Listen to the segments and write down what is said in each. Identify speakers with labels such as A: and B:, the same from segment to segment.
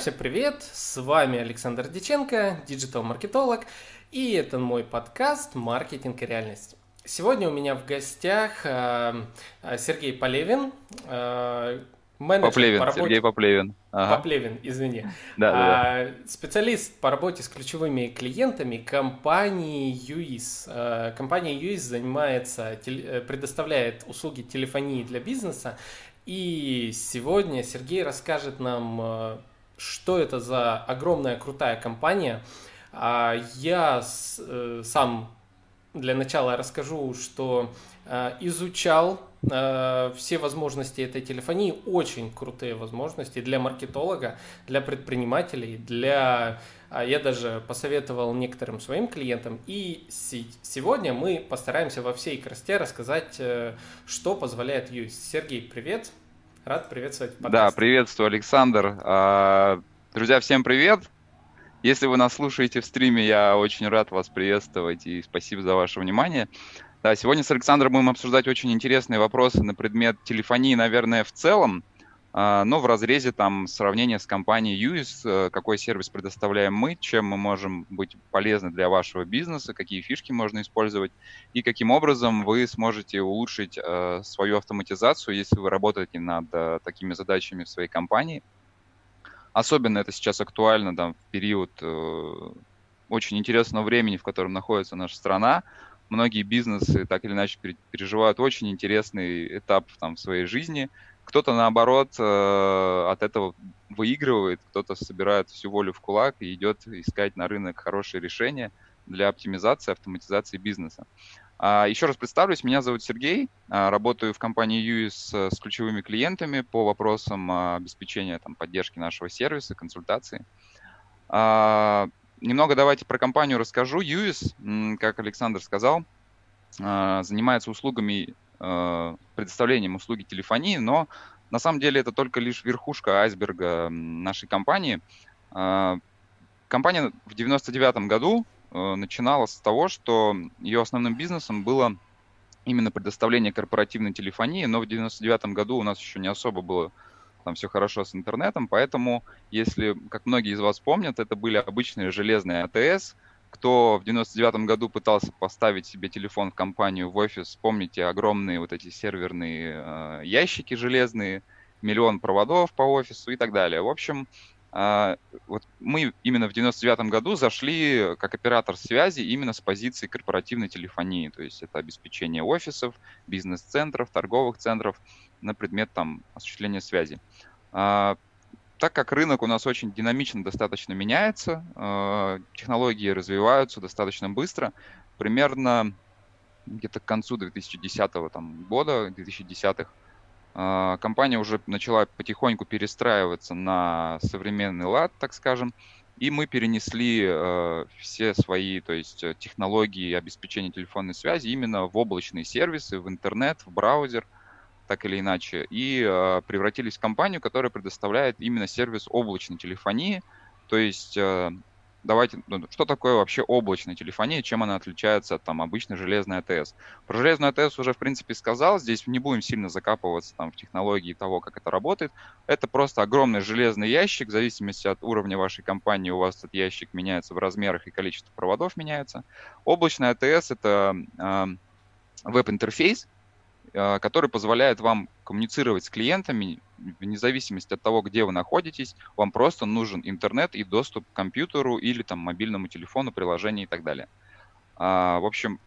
A: всем привет! С вами Александр Диченко, диджитал-маркетолог, и это мой подкаст «Маркетинг и реальность». Сегодня у меня в гостях э, Сергей Полевин,
B: э, менеджер Поплевин, по работе... Сергей Поплевин.
A: Ага. Поплевин, извини.
B: Да,
A: а, да, Специалист по работе с ключевыми клиентами компании UIS. А, компания UIS занимается, предоставляет услуги телефонии для бизнеса. И сегодня Сергей расскажет нам что это за огромная крутая компания. А, я э, сам для начала расскажу, что э, изучал э, все возможности этой телефонии, очень крутые возможности для маркетолога, для предпринимателей, для... А, я даже посоветовал некоторым своим клиентам, и сегодня мы постараемся во всей красоте рассказать, что позволяет use. Сергей, привет! Рад приветствовать
B: подкаст. Да, приветствую, Александр. А, друзья, всем привет. Если вы нас слушаете в стриме, я очень рад вас приветствовать и спасибо за ваше внимание. Да, сегодня с Александром будем обсуждать очень интересные вопросы на предмет телефонии, наверное, в целом. А, но в разрезе там сравнения с компанией UIS, э, какой сервис предоставляем мы, чем мы можем быть полезны для вашего бизнеса, какие фишки можно использовать и каким образом вы сможете улучшить э, свою автоматизацию, если вы работаете над э, такими задачами в своей компании. Особенно это сейчас актуально там, в период очень интересного времени, в котором находится наша страна. Многие бизнесы так или иначе переживают очень интересный этап там, в своей жизни – кто-то, наоборот, э, от этого выигрывает, кто-то собирает всю волю в кулак и идет искать на рынок хорошие решения для оптимизации, автоматизации бизнеса. А, еще раз представлюсь, меня зовут Сергей, а, работаю в компании UIS с ключевыми клиентами по вопросам а, обеспечения там, поддержки нашего сервиса, консультации. Немного давайте про компанию расскажу. UIS, как Александр сказал, занимается услугами Э, предоставлением услуги телефонии, но на самом деле это только лишь верхушка айсберга нашей компании. Э, компания в 99 году э, начинала с того, что ее основным бизнесом было именно предоставление корпоративной телефонии, но в 99 году у нас еще не особо было там все хорошо с интернетом, поэтому, если, как многие из вас помнят, это были обычные железные АТС, кто в 99 году пытался поставить себе телефон в компанию, в офис, помните огромные вот эти серверные э, ящики железные, миллион проводов по офису и так далее. В общем, э, вот мы именно в 99 году зашли как оператор связи именно с позиции корпоративной телефонии, то есть это обеспечение офисов, бизнес-центров, торговых центров на предмет там осуществления связи. Так как рынок у нас очень динамично достаточно меняется, э, технологии развиваются достаточно быстро, примерно где-то к концу 2010 там, года, 2010-х, э, компания уже начала потихоньку перестраиваться на современный лад, так скажем, и мы перенесли э, все свои, то есть технологии обеспечения телефонной связи именно в облачные сервисы, в интернет, в браузер – так или иначе, и э, превратились в компанию, которая предоставляет именно сервис облачной телефонии. То есть, э, давайте, ну, что такое вообще облачная телефония, чем она отличается от там обычной железной АТС? Про железную АТС уже, в принципе, сказал, здесь не будем сильно закапываться там в технологии того, как это работает. Это просто огромный железный ящик, в зависимости от уровня вашей компании у вас этот ящик меняется в размерах и количество проводов меняется. Облачная АТС — это э, веб-интерфейс, который позволяет вам коммуницировать с клиентами вне зависимости от того, где вы находитесь. Вам просто нужен интернет и доступ к компьютеру или там мобильному телефону, приложению и так далее. А, в общем,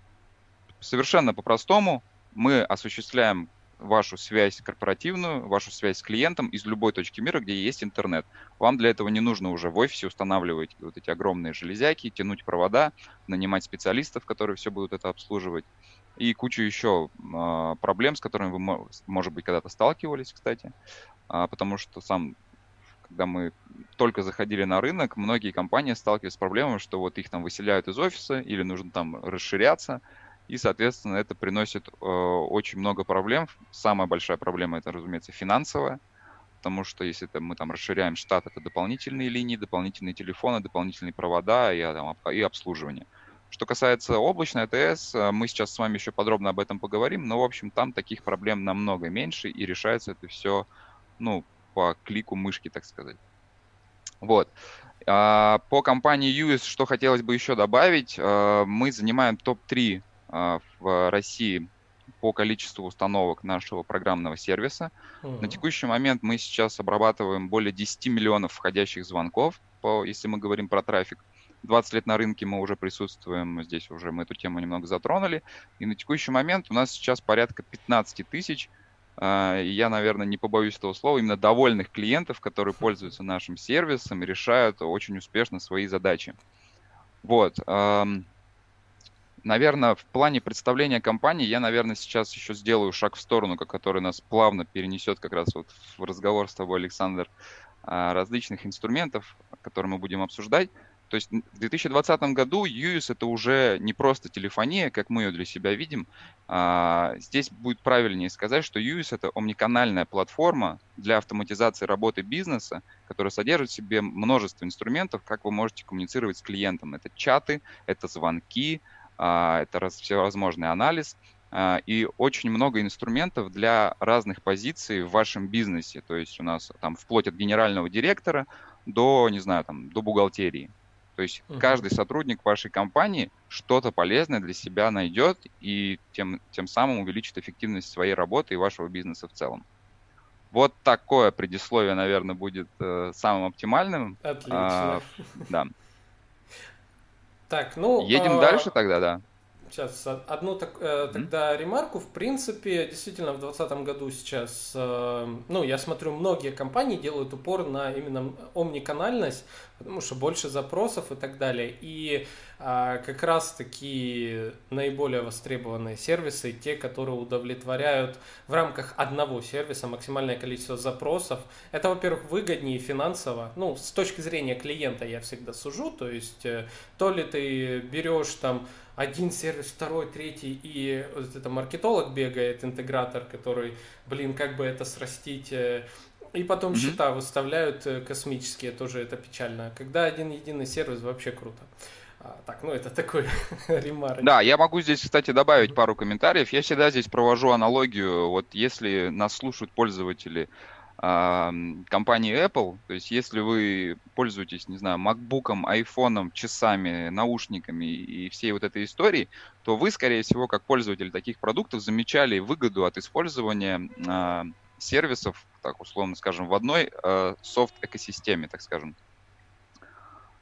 B: совершенно по-простому мы осуществляем вашу связь корпоративную, вашу связь с клиентом из любой точки мира, где есть интернет. Вам для этого не нужно уже в офисе устанавливать вот эти огромные железяки, тянуть провода, нанимать специалистов, которые все будут это обслуживать и кучу еще э, проблем, с которыми вы, может быть, когда-то сталкивались, кстати, э, потому что сам, когда мы только заходили на рынок, многие компании сталкивались с проблемой, что вот их там выселяют из офиса или нужно там расширяться, и, соответственно, это приносит э, очень много проблем. Самая большая проблема это, разумеется, финансовая, потому что если это мы там расширяем штат, это дополнительные линии, дополнительные телефоны, дополнительные провода и, там, и обслуживание. Что касается облачной АТС, э, мы сейчас с вами еще подробно об этом поговорим, но, в общем, там таких проблем намного меньше, и решается это все, ну, по клику мышки, так сказать. Вот. А, по компании US, что хотелось бы еще добавить, а, мы занимаем топ-3 а, в России по количеству установок нашего программного сервиса. Uh-huh. На текущий момент мы сейчас обрабатываем более 10 миллионов входящих звонков, по, если мы говорим про трафик. 20 лет на рынке мы уже присутствуем, здесь уже мы эту тему немного затронули. И на текущий момент у нас сейчас порядка 15 тысяч а, я, наверное, не побоюсь этого слова, именно довольных клиентов, которые пользуются нашим сервисом и решают очень успешно свои задачи. Вот. Наверное, в плане представления компании я, наверное, сейчас еще сделаю шаг в сторону, который нас плавно перенесет как раз вот в разговор с тобой, Александр, различных инструментов, которые мы будем обсуждать. То есть в 2020 году UIS это уже не просто телефония, как мы ее для себя видим. А, здесь будет правильнее сказать, что UIS это омниканальная платформа для автоматизации работы бизнеса, которая содержит в себе множество инструментов, как вы можете коммуницировать с клиентом. Это чаты, это звонки, а, это всевозможный анализ а, и очень много инструментов для разных позиций в вашем бизнесе. То есть у нас там вплоть от генерального директора до, не знаю, там, до бухгалтерии. То есть uh-huh. каждый сотрудник вашей компании что-то полезное для себя найдет и тем, тем самым увеличит эффективность своей работы и вашего бизнеса в целом. Вот такое предисловие, наверное, будет э, самым оптимальным.
A: Отлично. А,
B: да.
A: Так, ну...
B: Едем а... дальше тогда, да.
A: Сейчас одну так, э, тогда mm-hmm. ремарку. В принципе, действительно, в 2020 году сейчас, э, ну, я смотрю, многие компании делают упор на именно омниканальность, потому что больше запросов и так далее. И э, как раз таки наиболее востребованные сервисы, те, которые удовлетворяют в рамках одного сервиса максимальное количество запросов. Это, во-первых, выгоднее финансово. Ну, с точки зрения клиента я всегда сужу, то есть э, то ли ты берешь там один сервис, второй, третий, и вот это маркетолог бегает, интегратор, который, блин, как бы это срастить, э, и потом mm-hmm. счета выставляют э, космические, тоже это печально. Когда один единый сервис, вообще круто. А, так, ну это такой ремарк.
B: Да, я могу здесь, кстати, добавить пару комментариев. Я всегда здесь провожу аналогию. Вот если нас слушают пользователи компании Apple. То есть, если вы пользуетесь, не знаю, MacBook, iPhone, часами, наушниками и всей вот этой историей, то вы, скорее всего, как пользователь таких продуктов, замечали выгоду от использования э, сервисов, так условно скажем, в одной э, софт-экосистеме, так скажем. А,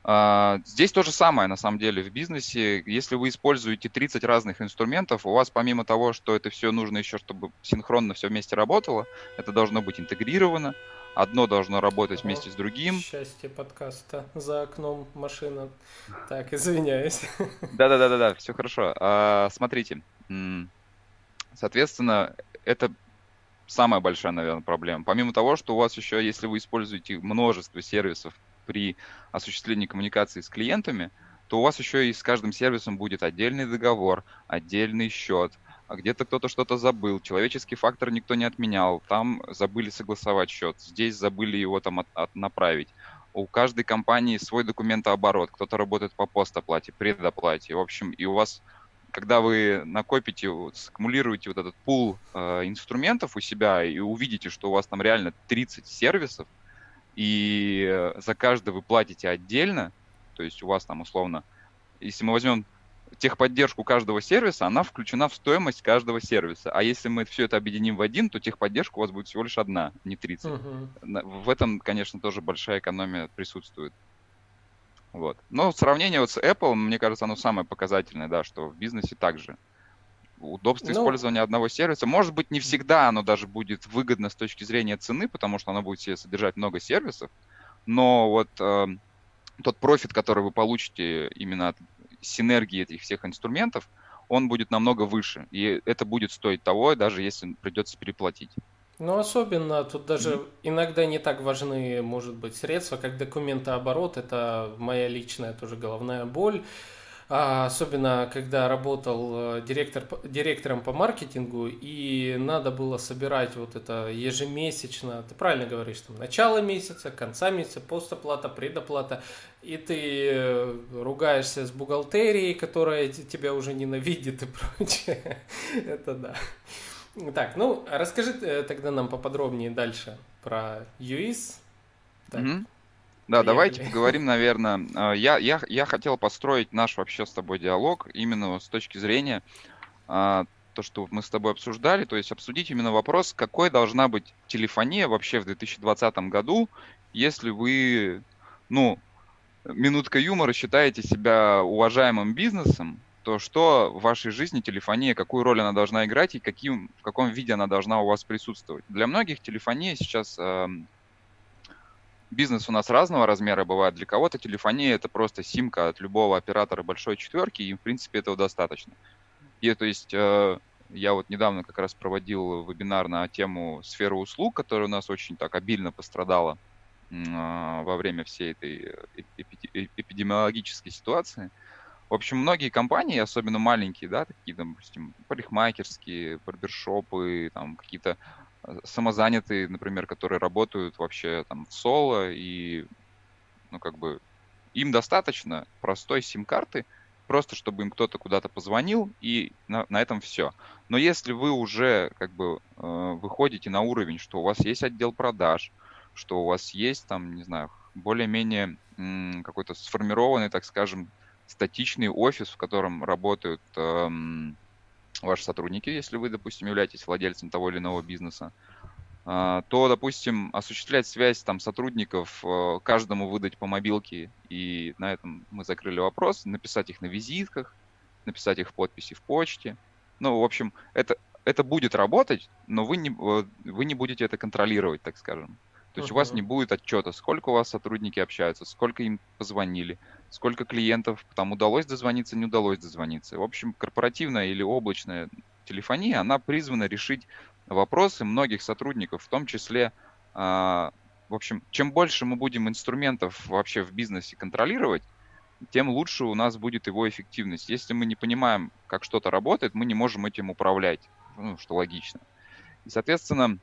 B: здесь то же самое, на самом деле, в бизнесе. Если вы используете 30 разных инструментов, у вас помимо того, что это все нужно еще, чтобы синхронно все вместе работало, это должно быть интегрировано, одно должно работать вместе с другим.
A: Счастье подкаста. За окном машина. Так, извиняюсь.
B: Да-да-да-да, все хорошо. А, смотрите, соответственно, это самая большая, наверное, проблема. Помимо того, что у вас еще, если вы используете множество сервисов при осуществлении коммуникации с клиентами, то у вас еще и с каждым сервисом будет отдельный договор, отдельный счет, а где-то кто-то что-то забыл, человеческий фактор никто не отменял, там забыли согласовать счет, здесь забыли его там от, от направить. У каждой компании свой документооборот, кто-то работает по постоплате, предоплате, в общем, и у вас когда вы накопите, саккумулируете вот этот пул э, инструментов у себя и увидите, что у вас там реально 30 сервисов, и э, за каждый вы платите отдельно, то есть у вас там условно, если мы возьмем техподдержку каждого сервиса, она включена в стоимость каждого сервиса. А если мы все это объединим в один, то техподдержка у вас будет всего лишь одна, не 30. Угу. В этом, конечно, тоже большая экономия присутствует. Вот. Но сравнение вот с Apple, мне кажется, оно самое показательное, да, что в бизнесе также удобство ну, использования одного сервиса. Может быть, не всегда оно даже будет выгодно с точки зрения цены, потому что оно будет себе содержать много сервисов, но вот э, тот профит, который вы получите именно от синергии этих всех инструментов, он будет намного выше, и это будет стоить того, даже если придется переплатить.
A: Ну, особенно тут даже mm-hmm. иногда не так важны, может быть, средства, как документооборот. Это моя личная тоже головная боль. А, особенно когда работал э, директор, директором по маркетингу, и надо было собирать вот это ежемесячно, ты правильно говоришь, там, начало месяца, конца месяца, постоплата, предоплата, и ты э, ругаешься с бухгалтерией, которая тебя уже ненавидит и прочее. Это да. Так, ну, расскажи э, тогда нам поподробнее дальше про UIS.
B: Так. Mm-hmm. Да, давайте поговорим, наверное. А, я, я, я хотел построить наш вообще с тобой диалог именно с точки зрения а, то, что мы с тобой обсуждали, то есть обсудить именно вопрос, какой должна быть телефония вообще в 2020 году, если вы, ну, минутка юмора, считаете себя уважаемым бизнесом, то что в вашей жизни телефония, какую роль она должна играть и каким, в каком виде она должна у вас присутствовать. Для многих телефония сейчас э, бизнес у нас разного размера бывает. Для кого-то телефония это просто симка от любого оператора большой четверки, и в принципе этого достаточно. И то есть э, я вот недавно как раз проводил вебинар на тему сферы услуг, которая у нас очень так обильно пострадала э, во время всей этой эпидемиологической ситуации. В общем, многие компании, особенно маленькие, да, такие, допустим, парикмахерские, барбершопы, там какие-то э, самозанятые, например, которые работают вообще там в соло и, ну, как бы, им достаточно простой сим-карты, просто чтобы им кто-то куда-то позвонил, и на, на этом все. Но если вы уже как бы э, выходите на уровень, что у вас есть отдел продаж, что у вас есть там, не знаю, более-менее м, какой-то сформированный, так скажем, статичный офис, в котором работают эм, ваши сотрудники, если вы, допустим, являетесь владельцем того или иного бизнеса, э, то, допустим, осуществлять связь там сотрудников, э, каждому выдать по мобилке, и на этом мы закрыли вопрос, написать их на визитках, написать их подписи в почте. Ну, в общем, это, это будет работать, но вы не, э, вы не будете это контролировать, так скажем. То есть uh-huh. у вас не будет отчета, сколько у вас сотрудники общаются, сколько им позвонили, сколько клиентов, там удалось дозвониться, не удалось дозвониться. В общем, корпоративная или облачная телефония, она призвана решить вопросы многих сотрудников, в том числе, э, в общем, чем больше мы будем инструментов вообще в бизнесе контролировать, тем лучше у нас будет его эффективность. Если мы не понимаем, как что-то работает, мы не можем этим управлять, ну, что логично. И, соответственно,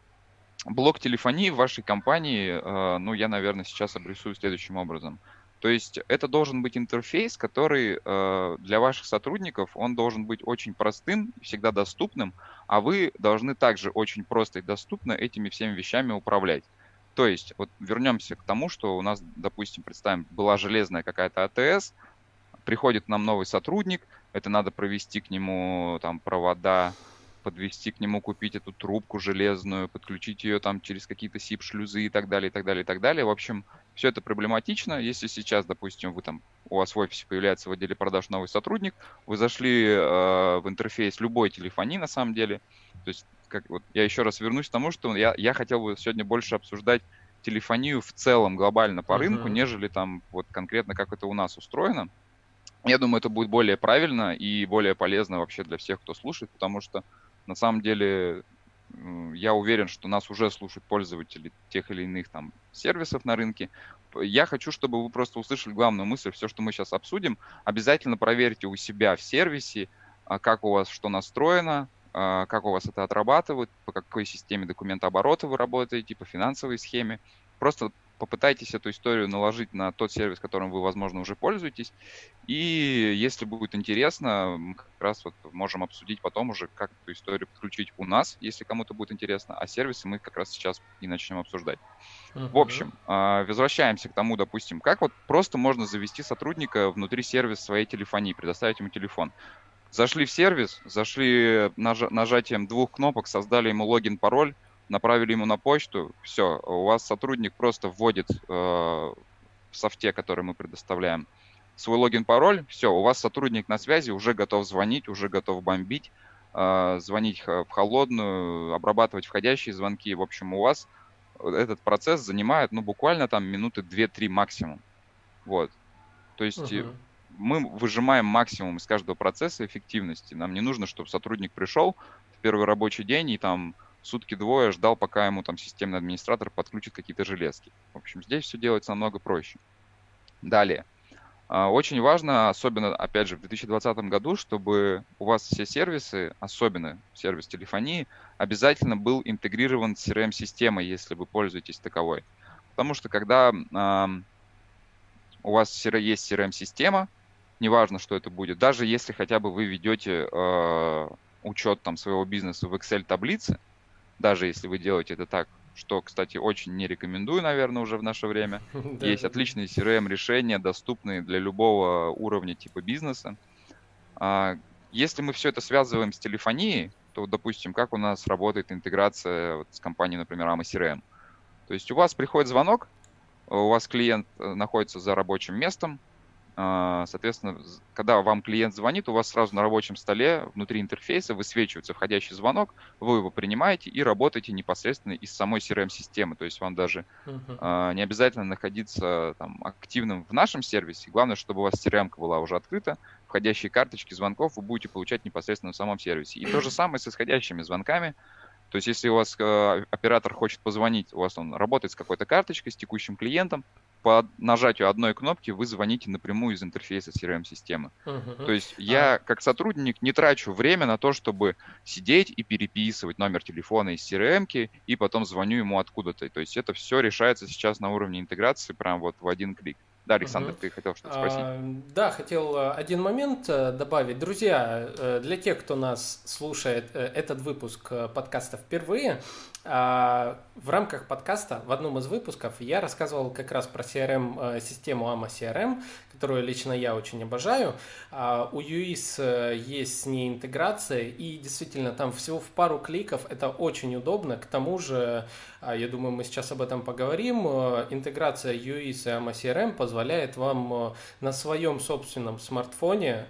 B: блок телефонии в вашей компании, э, ну, я, наверное, сейчас обрисую следующим образом. То есть это должен быть интерфейс, который э, для ваших сотрудников, он должен быть очень простым, всегда доступным, а вы должны также очень просто и доступно этими всеми вещами управлять. То есть, вот вернемся к тому, что у нас, допустим, представим, была железная какая-то АТС, приходит нам новый сотрудник, это надо провести к нему там провода, подвести к нему, купить эту трубку железную, подключить ее там через какие-то SIP-шлюзы и так далее, и так далее, и так далее. В общем, все это проблематично. Если сейчас, допустим, вы там, у вас в офисе появляется в отделе продаж новый сотрудник, вы зашли э, в интерфейс любой телефонии на самом деле. То есть, как, вот я еще раз вернусь к тому, что я, я хотел бы сегодня больше обсуждать телефонию в целом глобально по uh-huh. рынку, нежели там вот конкретно как это у нас устроено. Я думаю, это будет более правильно и более полезно вообще для всех, кто слушает, потому что на самом деле я уверен, что нас уже слушают пользователи тех или иных там сервисов на рынке. Я хочу, чтобы вы просто услышали главную мысль, все, что мы сейчас обсудим, обязательно проверьте у себя в сервисе, а, как у вас что настроено, а, как у вас это отрабатывает, по какой системе документооборота вы работаете, по финансовой схеме. Просто попытайтесь эту историю наложить на тот сервис, которым вы, возможно, уже пользуетесь. И если будет интересно, мы как раз вот можем обсудить потом уже, как эту историю подключить у нас, если кому-то будет интересно, а сервисы мы как раз сейчас и начнем обсуждать. Uh-huh. В общем, а, возвращаемся к тому, допустим, как вот просто можно завести сотрудника внутри сервиса своей телефонии, предоставить ему телефон. Зашли в сервис, зашли наж- нажатием двух кнопок, создали ему логин, пароль, направили ему на почту, все, у вас сотрудник просто вводит э, в софте, который мы предоставляем, свой логин, пароль, все, у вас сотрудник на связи, уже готов звонить, уже готов бомбить, э, звонить в холодную, обрабатывать входящие звонки. В общем, у вас этот процесс занимает, ну, буквально там минуты 2-3 максимум. Вот. То есть uh-huh. мы выжимаем максимум из каждого процесса эффективности. Нам не нужно, чтобы сотрудник пришел в первый рабочий день и там сутки-двое ждал, пока ему там системный администратор подключит какие-то железки. В общем, здесь все делается намного проще. Далее. А, очень важно, особенно, опять же, в 2020 году, чтобы у вас все сервисы, особенно сервис телефонии, обязательно был интегрирован с CRM-системой, если вы пользуетесь таковой. Потому что когда у вас есть CRM-система, неважно, что это будет, даже если хотя бы вы ведете э, учет там, своего бизнеса в Excel-таблице, даже если вы делаете это так, что, кстати, очень не рекомендую, наверное, уже в наше время. Есть отличные CRM-решения, доступные для любого уровня типа бизнеса. А, если мы все это связываем с телефонией, то, допустим, как у нас работает интеграция вот с компанией, например, AMA CRM. То есть у вас приходит звонок, у вас клиент э, находится за рабочим местом, соответственно, когда вам клиент звонит, у вас сразу на рабочем столе внутри интерфейса высвечивается входящий звонок, вы его принимаете и работаете непосредственно из самой CRM-системы. То есть вам даже uh-huh. не обязательно находиться там, активным в нашем сервисе. Главное, чтобы у вас CRM была уже открыта, входящие карточки звонков вы будете получать непосредственно в самом сервисе. И то же самое с исходящими звонками. То есть, если у вас э, оператор хочет позвонить, у вас он работает с какой-то карточкой, с текущим клиентом, по нажатию одной кнопки вы звоните напрямую из интерфейса CRM-системы. Uh-huh. То есть я а... как сотрудник не трачу время на то, чтобы сидеть и переписывать номер телефона из CRM и потом звоню ему откуда-то. То есть это все решается сейчас на уровне интеграции прям вот в один клик. Да, Александр, угу. ты хотел что-то спросить? А,
A: да, хотел э, один момент э, добавить. Друзья, э, для тех, кто нас слушает этот выпуск подкаста впервые, а, в рамках подкаста в одном из выпусков я рассказывал как раз про CRM-систему AMA CRM, которую лично я очень обожаю. А, у UIS есть с ней интеграция, и действительно там всего в пару кликов это очень удобно. К тому же, а, я думаю, мы сейчас об этом поговорим, интеграция UIS и AMA CRM позволяет вам на своем собственном смартфоне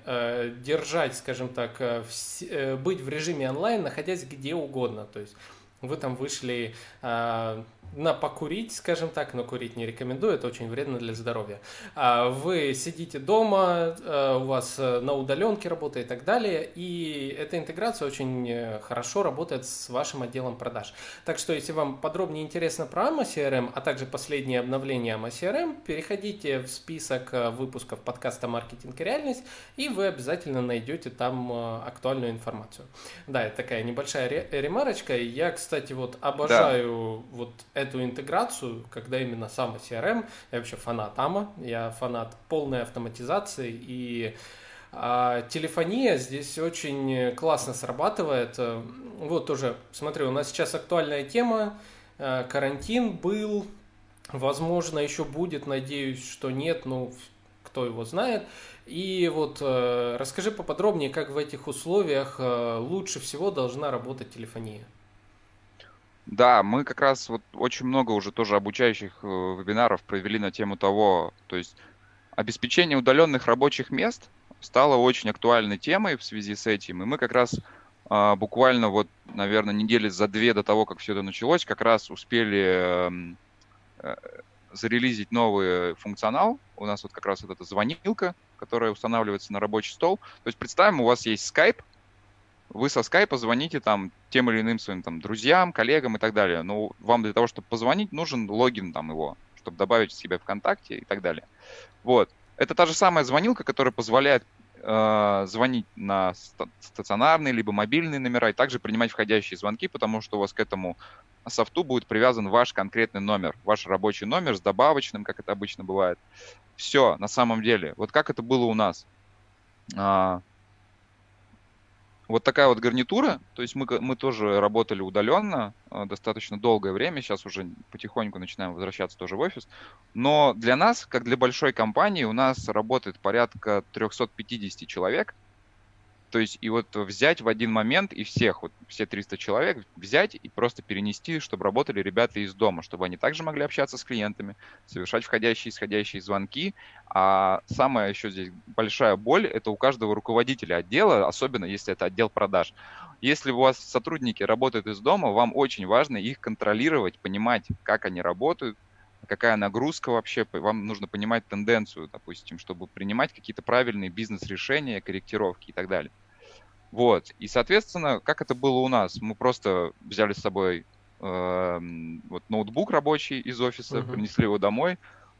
A: держать, скажем так, быть в режиме онлайн, находясь где угодно. То есть вы там вышли э, на покурить, скажем так, но курить не рекомендую, это очень вредно для здоровья. А вы сидите дома, э, у вас э, на удаленке работает и так далее, и эта интеграция очень э, хорошо работает с вашим отделом продаж. Так что, если вам подробнее интересно про AMA CRM, а также последние обновления AMA CRM, переходите в список выпусков подкаста «Маркетинг и реальность», и вы обязательно найдете там актуальную информацию. Да, это такая небольшая ремарочка. Я, кстати, вот обожаю да. вот эту интеграцию, когда именно сам CRM, я вообще фанат AMA, я фанат полной автоматизации и а телефония здесь очень классно срабатывает. Вот тоже, смотри, у нас сейчас актуальная тема. Э, карантин был, возможно, еще будет, надеюсь, что нет, но кто его знает. И вот э, расскажи поподробнее, как в этих условиях э, лучше всего должна работать телефония.
B: Да, мы как раз вот очень много уже тоже обучающих э, вебинаров провели на тему того, то есть обеспечение удаленных рабочих мест стало очень актуальной темой в связи с этим. И мы как раз а, буквально вот, наверное, недели за две до того, как все это началось, как раз успели эм, э, зарелизить новый функционал. У нас вот как раз вот эта звонилка, которая устанавливается на рабочий стол. То есть представим, у вас есть Skype, вы со скайпа звоните там тем или иным своим там друзьям, коллегам и так далее. Но вам для того, чтобы позвонить, нужен логин там его, чтобы добавить себя ВКонтакте и так далее. Вот. Это та же самая звонилка, которая позволяет э, звонить на стационарные либо мобильные номера и также принимать входящие звонки, потому что у вас к этому софту будет привязан ваш конкретный номер, ваш рабочий номер с добавочным, как это обычно бывает. Все, на самом деле. Вот как это было у нас. Вот такая вот гарнитура, то есть мы, мы тоже работали удаленно э, достаточно долгое время, сейчас уже потихоньку начинаем возвращаться тоже в офис, но для нас, как для большой компании, у нас работает порядка 350 человек, то есть и вот взять в один момент и всех, вот все 300 человек, взять и просто перенести, чтобы работали ребята из дома, чтобы они также могли общаться с клиентами, совершать входящие и исходящие звонки. А самая еще здесь большая боль – это у каждого руководителя отдела, особенно если это отдел продаж. Если у вас сотрудники работают из дома, вам очень важно их контролировать, понимать, как они работают, какая нагрузка вообще, вам нужно понимать тенденцию, допустим, чтобы принимать какие-то правильные бизнес-решения, корректировки и так далее. Вот, и, соответственно, как это было у нас? Мы просто взяли с собой э, вот ноутбук рабочий из офиса, uh-huh. принесли его домой,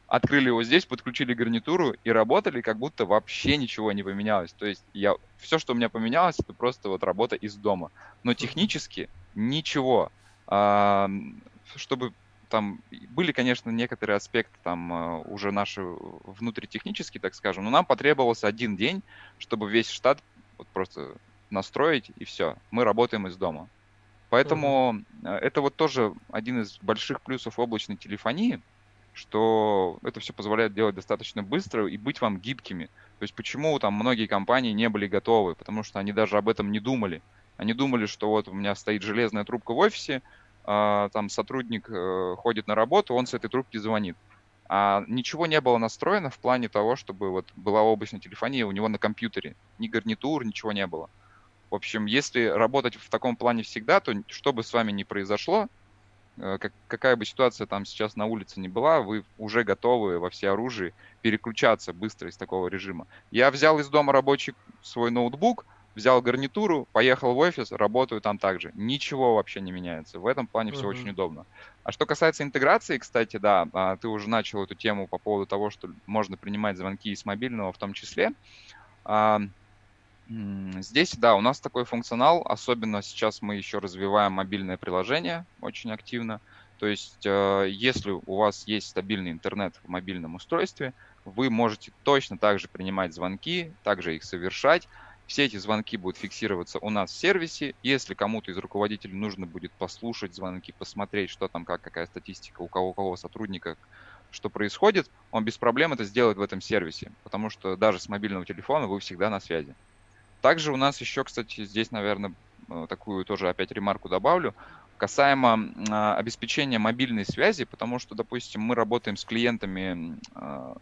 B: открыли его здесь, подключили гарнитуру и работали, как будто вообще ничего не поменялось. То есть я, все, что у меня поменялось, это просто вот работа из дома. Но технически ничего. Чтобы там были, конечно, некоторые аспекты там э, уже наши внутритехнические, так скажем, но нам потребовался один день, чтобы весь штат вот просто настроить и все. Мы работаем из дома. Поэтому uh-huh. это вот тоже один из больших плюсов облачной телефонии, что это все позволяет делать достаточно быстро и быть вам гибкими. То есть почему там многие компании не были готовы? Потому что они даже об этом не думали. Они думали, что вот у меня стоит железная трубка в офисе, э, там сотрудник э, ходит на работу, он с этой трубки звонит. А ничего не было настроено в плане того, чтобы вот была облачная телефония у него на компьютере. Ни гарнитур, ничего не было. В общем, если работать в таком плане всегда, то что бы с вами ни произошло, э, как, какая бы ситуация там сейчас на улице не была, вы уже готовы во все оружие переключаться быстро из такого режима. Я взял из дома рабочий свой ноутбук, взял гарнитуру, поехал в офис, работаю там также. Ничего вообще не меняется. В этом плане uh-huh. все очень удобно. А что касается интеграции, кстати, да, а, ты уже начал эту тему по поводу того, что можно принимать звонки из мобильного в том числе. А, здесь, да, у нас такой функционал, особенно сейчас мы еще развиваем мобильное приложение очень активно. То есть, э, если у вас есть стабильный интернет в мобильном устройстве, вы можете точно так же принимать звонки, также их совершать, все эти звонки будут фиксироваться у нас в сервисе. Если кому-то из руководителей нужно будет послушать звонки, посмотреть, что там, как, какая статистика, у кого, у кого сотрудника, что происходит, он без проблем это сделает в этом сервисе, потому что даже с мобильного телефона вы всегда на связи. Также у нас еще, кстати, здесь, наверное, э, такую тоже опять ремарку добавлю, касаемо э, обеспечения мобильной связи, потому что, допустим, мы работаем с клиентами, э,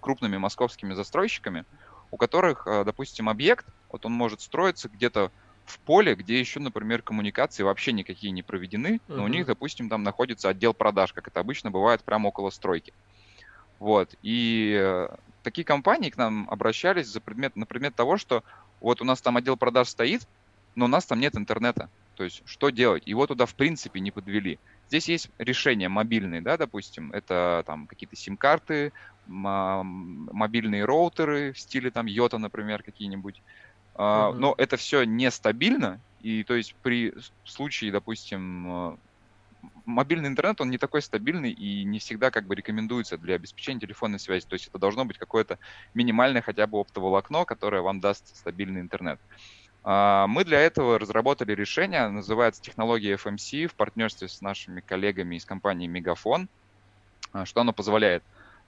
B: крупными московскими застройщиками, у которых, э, допустим, объект, вот он может строиться где-то в поле, где еще, например, коммуникации вообще никакие не проведены, но uh-huh. у них, допустим, там находится отдел продаж, как это обычно бывает прямо около стройки. Вот. И э, такие компании к нам обращались за предмет, на предмет того, что вот у нас там отдел продаж стоит, но у нас там нет интернета. То есть что делать? Его туда в принципе не подвели. Здесь есть решения мобильные, да, допустим, это там какие-то сим-карты, мобильные роутеры в стиле там Йота, например, какие-нибудь. Uh-huh. Но это все нестабильно, и то есть при случае, допустим, а, мобильный интернет, он не такой стабильный и не всегда как бы рекомендуется для обеспечения телефонной связи. То есть это должно быть какое-то минимальное хотя бы оптоволокно, которое вам даст стабильный интернет. А, мы для этого разработали решение, называется технология FMC в партнерстве с нашими коллегами из компании Мегафон. Что оно позволяет?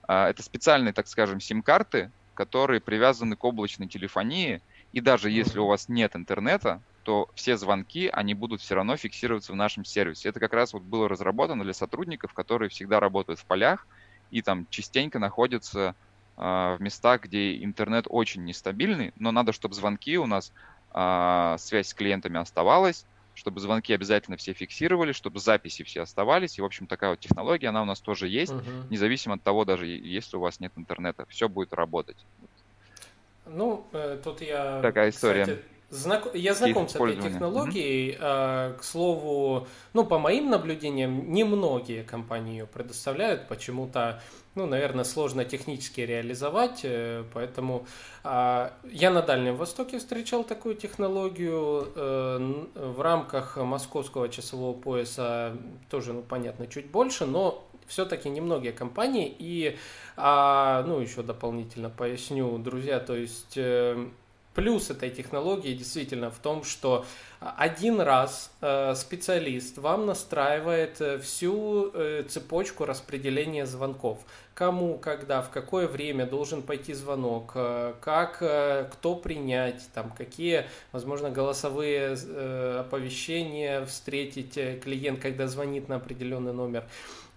B: А, это специальные, так скажем, сим-карты, которые привязаны к облачной телефонии, и даже если у вас нет интернета, то все звонки, они будут все равно фиксироваться в нашем сервисе. Это как раз вот было разработано для сотрудников, которые всегда работают в полях и там частенько находятся э, в местах, где интернет очень нестабильный, но надо, чтобы звонки у нас, э, связь с клиентами оставалась, чтобы звонки обязательно все фиксировали, чтобы записи все оставались. И, в общем, такая вот технология, она у нас тоже есть, uh-huh. независимо от того, даже если у вас нет интернета, все будет работать.
A: Ну, э, тут я...
B: Такая история.
A: Кстати, знак... Я знаком с этой технологией. Mm-hmm. К слову, ну, по моим наблюдениям, немногие компании ее предоставляют. Почему-то ну, наверное, сложно технически реализовать, э, поэтому а, я на Дальнем Востоке встречал такую технологию э, в рамках московского часового пояса тоже, ну, понятно, чуть больше, но все-таки немногие компании и, а, ну, еще дополнительно поясню, друзья, то есть э, Плюс этой технологии действительно в том, что один раз специалист вам настраивает всю цепочку распределения звонков. Кому, когда, в какое время должен пойти звонок, как, кто принять, там, какие, возможно, голосовые оповещения встретить клиент, когда звонит на определенный номер.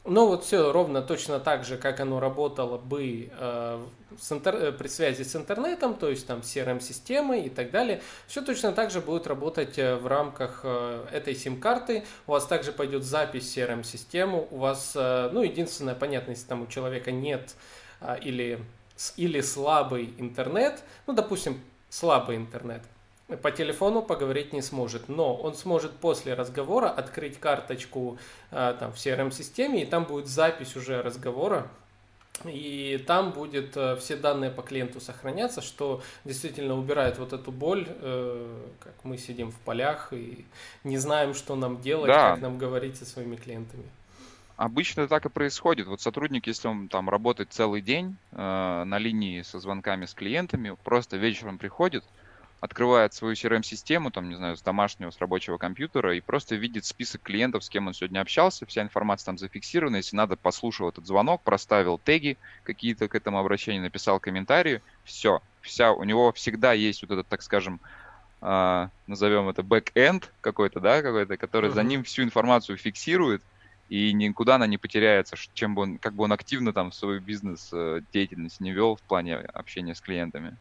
A: Ну вот все ровно точно так же, как оно работало бы э, с интер... Э, при связи с интернетом, то есть там CRM-системой и так далее. Все точно так же будет работать э, в рамках э, этой сим-карты. У вас также пойдет запись CRM-систему. У вас, э, ну единственное, понятно, если там у человека нет э, или, или слабый интернет, ну допустим, слабый интернет – по телефону поговорить не сможет, но он сможет после разговора открыть карточку э, там, в CRM-системе, и там будет запись уже разговора, и там будет э, все данные по клиенту сохраняться, что действительно убирает вот эту боль, э, как мы сидим в полях и не знаем, что нам делать, да. как нам говорить со своими клиентами.
B: Обычно так и происходит. Вот сотрудник, если он там работает целый день э, на линии со звонками с клиентами, просто вечером приходит, открывает свою CRM-систему, там, не знаю, с домашнего, с рабочего компьютера и просто видит список клиентов, с кем он сегодня общался, вся информация там зафиксирована, если надо, послушал этот звонок, проставил теги какие-то к этому обращению, написал комментарии, все, вся, у него всегда есть вот этот, так скажем, э, назовем это бэк-энд какой-то, да, какой-то, который uh-huh. за ним всю информацию фиксирует, и никуда она не потеряется, чем бы он, как бы он активно там свою бизнес-деятельность э, не вел в плане общения с клиентами.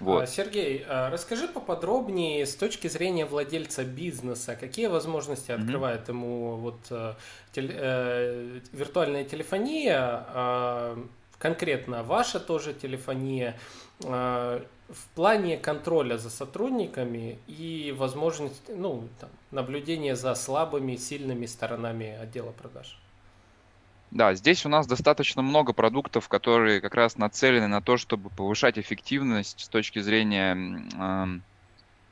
A: Вот. А, Сергей, а, расскажи поподробнее с точки зрения владельца бизнеса, какие возможности mm-hmm. открывает ему вот э, теле, э, виртуальная телефония, э, конкретно ваша тоже телефония, э, в плане контроля за сотрудниками и возможности, ну, там, наблюдения за слабыми, сильными сторонами отдела продаж.
B: Да, здесь у нас достаточно много продуктов, которые как раз нацелены на то, чтобы повышать эффективность с точки зрения э,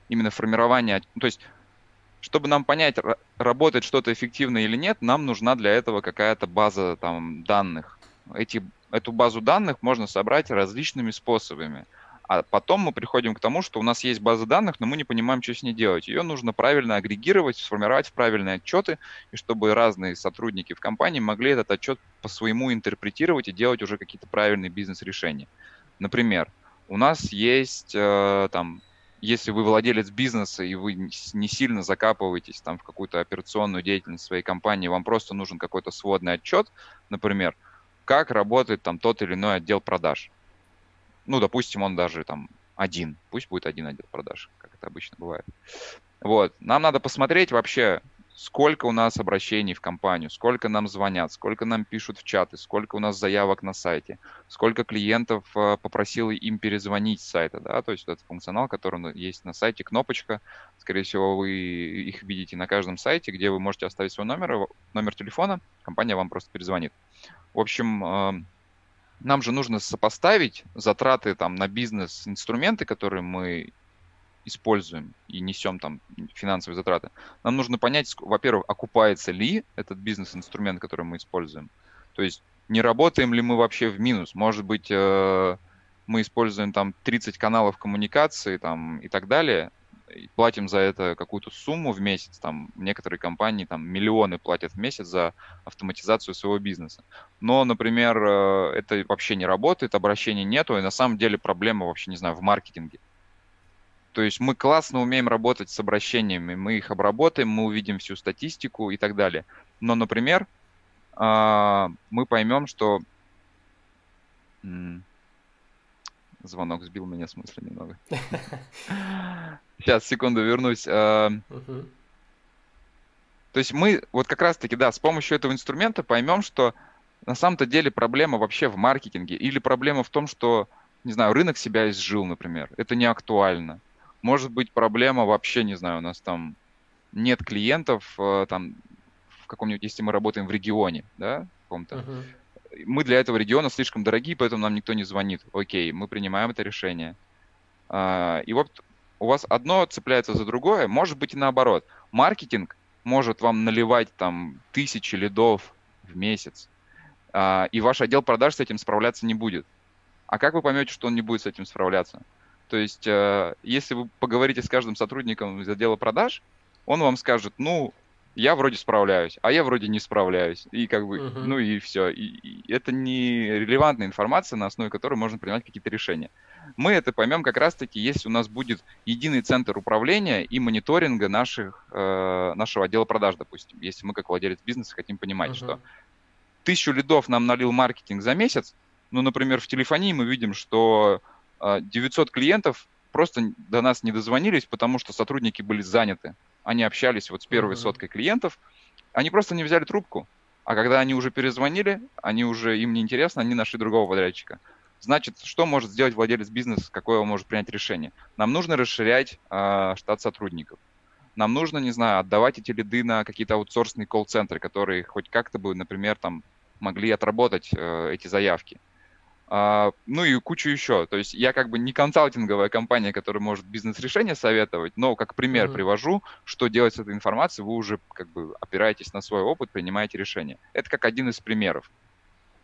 B: именно формирования. То есть, чтобы нам понять, работает что-то эффективно или нет, нам нужна для этого какая-то база там, данных. Эти, эту базу данных можно собрать различными способами. А потом мы приходим к тому, что у нас есть база данных, но мы не понимаем, что с ней делать. Ее нужно правильно агрегировать, сформировать в правильные отчеты, и чтобы разные сотрудники в компании могли этот отчет по своему интерпретировать и делать уже какие-то правильные бизнес-решения. Например, у нас есть э, там если вы владелец бизнеса и вы не сильно закапываетесь там в какую-то операционную деятельность своей компании, вам просто нужен какой-то сводный отчет, например, как работает там тот или иной отдел продаж ну, допустим, он даже там один, пусть будет один отдел продаж, как это обычно бывает. Вот, нам надо посмотреть вообще, сколько у нас обращений в компанию, сколько нам звонят, сколько нам пишут в чаты, сколько у нас заявок на сайте, сколько клиентов э, попросило им перезвонить с сайта, да, то есть этот функционал, который есть на сайте, кнопочка, скорее всего, вы их видите на каждом сайте, где вы можете оставить свой номер, номер телефона, компания вам просто перезвонит. В общем, эм, нам же нужно сопоставить затраты там на бизнес инструменты, которые мы используем и несем там финансовые затраты. Нам нужно понять, во-первых, окупается ли этот бизнес-инструмент, который мы используем. То есть не работаем ли мы вообще в минус. Может быть, э, мы используем там 30 каналов коммуникации там, и так далее, платим за это какую-то сумму в месяц, там некоторые компании там миллионы платят в месяц за автоматизацию своего бизнеса. Но, например, э, это вообще не работает, обращений нету, и на самом деле проблема вообще, не знаю, в маркетинге. То есть мы классно умеем работать с обращениями, мы их обработаем, мы увидим всю статистику и так далее. Но, например, а, мы поймем, что Звонок сбил меня с мысли немного. Сейчас, секунду, вернусь. А, то есть мы вот как раз-таки, да, с помощью этого инструмента поймем, что на самом-то деле проблема вообще в маркетинге или проблема в том, что, не знаю, рынок себя изжил, например. Это не актуально. Может быть, проблема вообще, не знаю, у нас там нет клиентов, э, там, в каком-нибудь, если мы работаем в регионе, да, в каком-то, uh-huh мы для этого региона слишком дорогие, поэтому нам никто не звонит. Окей, мы принимаем это решение. А, и вот у вас одно цепляется за другое, может быть и наоборот. Маркетинг может вам наливать там тысячи лидов в месяц, а, и ваш отдел продаж с этим справляться не будет. А как вы поймете, что он не будет с этим справляться? То есть, э, если вы поговорите с каждым сотрудником из отдела продаж, он вам скажет, ну, я вроде справляюсь, а я вроде не справляюсь. И как бы, uh-huh. ну и все. И, и это не релевантная информация, на основе которой можно принимать какие-то решения. Мы это поймем как раз-таки, если у нас будет единый центр управления и мониторинга наших, э, нашего отдела продаж, допустим. Если мы как владелец бизнеса хотим понимать, uh-huh. что тысячу лидов нам налил маркетинг за месяц, ну, например, в телефонии мы видим, что э, 900 клиентов просто до нас не дозвонились, потому что сотрудники были заняты они общались вот с первой соткой клиентов, они просто не взяли трубку. А когда они уже перезвонили, они уже им не интересно, они нашли другого подрядчика. Значит, что может сделать владелец бизнеса, какое он может принять решение? Нам нужно расширять э, штат сотрудников. Нам нужно, не знаю, отдавать эти лиды на какие-то аутсорсные колл-центры, которые хоть как-то бы, например, там могли отработать э, эти заявки. А, ну и кучу еще. То есть я как бы не консалтинговая компания, которая может бизнес-решения советовать, но как пример mm-hmm. привожу, что делать с этой информацией, вы уже как бы опираетесь на свой опыт, принимаете решение. Это как один из примеров.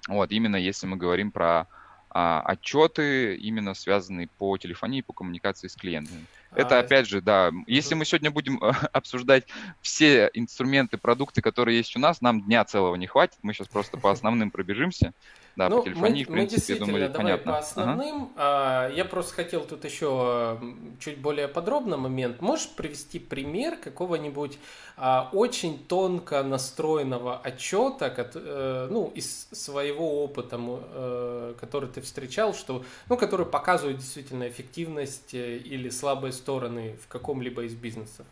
B: Вот, именно если мы говорим про а, отчеты, именно связанные по телефонии, по коммуникации с клиентами. Это, а, опять же, да, если мы сегодня будем обсуждать все инструменты, продукты, которые есть у нас, нам дня целого не хватит, мы сейчас просто по основным пробежимся. Да,
A: ну, по телефонии, мы, в принципе, мы думали, давай понятно. по основным. Ага. Я просто хотел тут еще чуть более подробно момент. Можешь привести пример какого-нибудь а, очень тонко настроенного отчета, э, ну, из своего опыта, э, который ты встречал, что, ну, который показывает действительно эффективность э, или слабые стороны в каком-либо из бизнесов?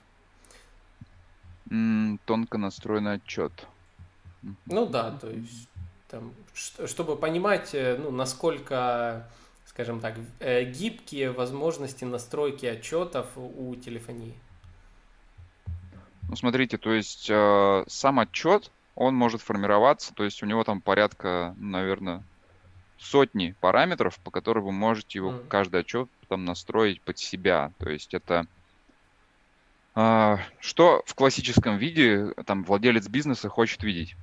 B: Тонко настроенный отчет.
A: Ну да, то есть там, чтобы понимать, э, ну, насколько, скажем так, э, гибкие возможности настройки отчетов у телефонии.
B: Ну, смотрите, то есть э, сам отчет, он может формироваться, то есть у него там порядка, наверное, сотни параметров, по которым вы можете его, mm. каждый отчет там настроить под себя. То есть это э, что в классическом виде там владелец бизнеса хочет видеть?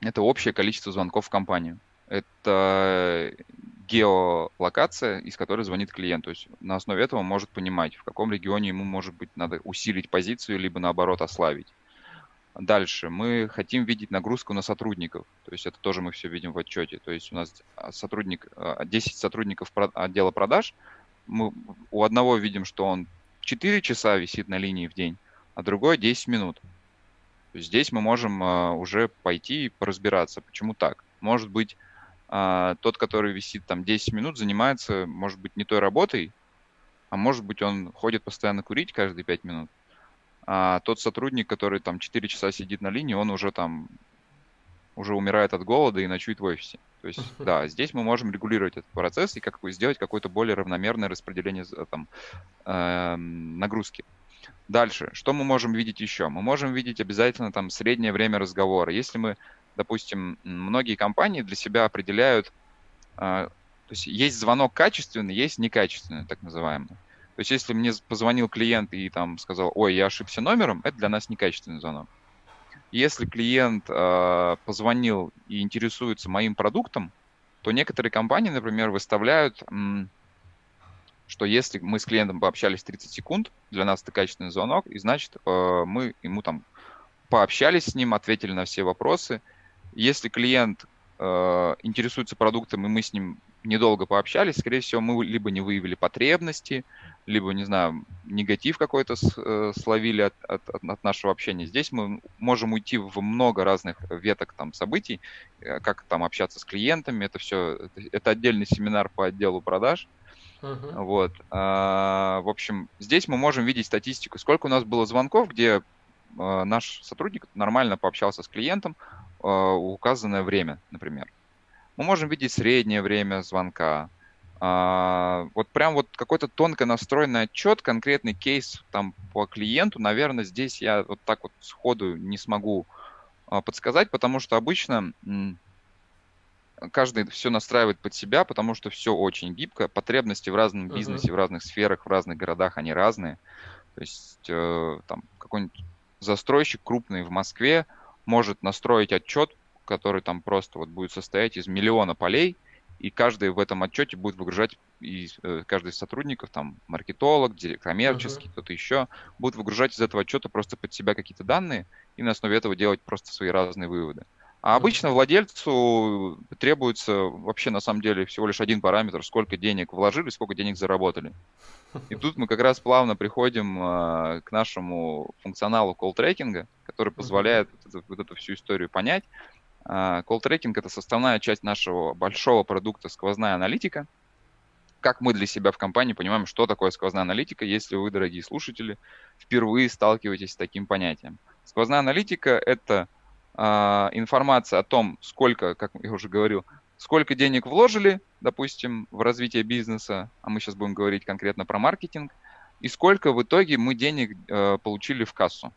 B: Это общее количество звонков в компанию. Это геолокация, из которой звонит клиент. То есть на основе этого он может понимать, в каком регионе ему, может быть, надо усилить позицию, либо наоборот ослабить. Дальше. Мы хотим видеть нагрузку на сотрудников. То есть это тоже мы все видим в отчете. То есть у нас сотрудник, 10 сотрудников отдела продаж. Мы у одного видим, что он 4 часа висит на линии в день, а другой 10 минут здесь мы можем а, уже пойти и поразбираться, почему так. Может быть, а, тот, который висит там 10 минут, занимается, может быть, не той работой, а может быть, он ходит постоянно курить каждые 5 минут. А тот сотрудник, который там 4 часа сидит на линии, он уже там уже умирает от голода и ночует в офисе. То есть, да, здесь мы можем регулировать этот процесс и как сделать какое-то более равномерное распределение там, э, нагрузки. Дальше, что мы можем видеть еще? Мы можем видеть обязательно там среднее время разговора. Если мы, допустим, многие компании для себя определяют, э, то есть есть звонок качественный, есть некачественный, так называемый. То есть если мне позвонил клиент и там сказал, ой, я ошибся номером, это для нас некачественный звонок. Если клиент э, позвонил и интересуется моим продуктом, то некоторые компании, например, выставляют что если мы с клиентом пообщались 30 секунд, для нас это качественный звонок, и значит э, мы ему там пообщались с ним, ответили на все вопросы. Если клиент э, интересуется продуктом, и мы с ним недолго пообщались, скорее всего, мы либо не выявили потребности, либо, не знаю, негатив какой-то э, словили от, от, от нашего общения. Здесь мы можем уйти в много разных веток там событий, как там общаться с клиентами, это все, это, отдельный семинар по отделу продаж. Uh-huh. Вот. А, в общем, здесь мы можем видеть статистику, сколько у нас было звонков, где а, наш сотрудник нормально пообщался с клиентом а, указанное время, например. Мы можем видеть среднее время звонка. А, вот прям вот какой-то тонко настроенный отчет, конкретный кейс там по клиенту, наверное, здесь я вот так вот сходу не смогу а, подсказать, потому что обычно каждый все настраивает под себя, потому что все очень гибко. Потребности в разном бизнесе, uh-huh. в разных сферах, в разных городах, они разные. То есть э, там какой-нибудь застройщик крупный в Москве может настроить отчет, который там просто вот будет состоять из миллиона полей, и каждый в этом отчете будет выгружать, и э, каждый из сотрудников, там, маркетолог, коммерческий, uh-huh. кто-то еще, будет выгружать из этого отчета просто под себя какие-то данные, и на основе этого делать просто свои разные выводы. А обычно владельцу требуется вообще на самом деле всего лишь один параметр, сколько денег вложили, сколько денег заработали. И тут мы как раз плавно приходим э, к нашему функционалу колл-трекинга, который позволяет вот эту, вот эту всю историю понять. Э, колл-трекинг это составная часть нашего большого продукта сквозная аналитика. Как мы для себя в компании понимаем, что такое сквозная аналитика, если вы, дорогие слушатели, впервые сталкиваетесь с таким понятием. Сквозная аналитика это а, информация о том, сколько, как я уже говорил, сколько денег вложили, допустим, в развитие бизнеса, а мы сейчас будем говорить конкретно про маркетинг, и сколько в итоге мы денег э, получили в кассу.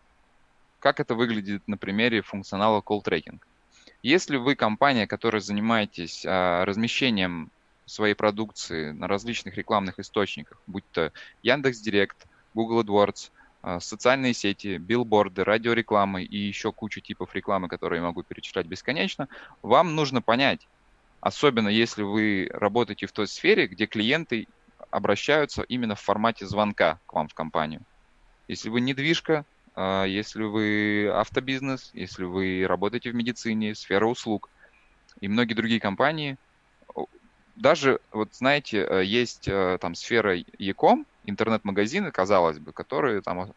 B: Как это выглядит на примере функционала call tracking. Если вы компания, которая занимаетесь э, размещением своей продукции на различных рекламных источниках, будь то Яндекс.Директ, Google AdWords, а, социальные сети, билборды, радиорекламы и еще кучу типов рекламы, которые я могу перечислять бесконечно, вам нужно понять, особенно если вы работаете в той сфере, где клиенты обращаются именно в формате звонка к вам в компанию. Если вы недвижка, а, если вы автобизнес, если вы работаете в медицине, сфера услуг и многие другие компании, даже, вот знаете, э, есть э, там сфера e-com, интернет-магазины, казалось бы, которые там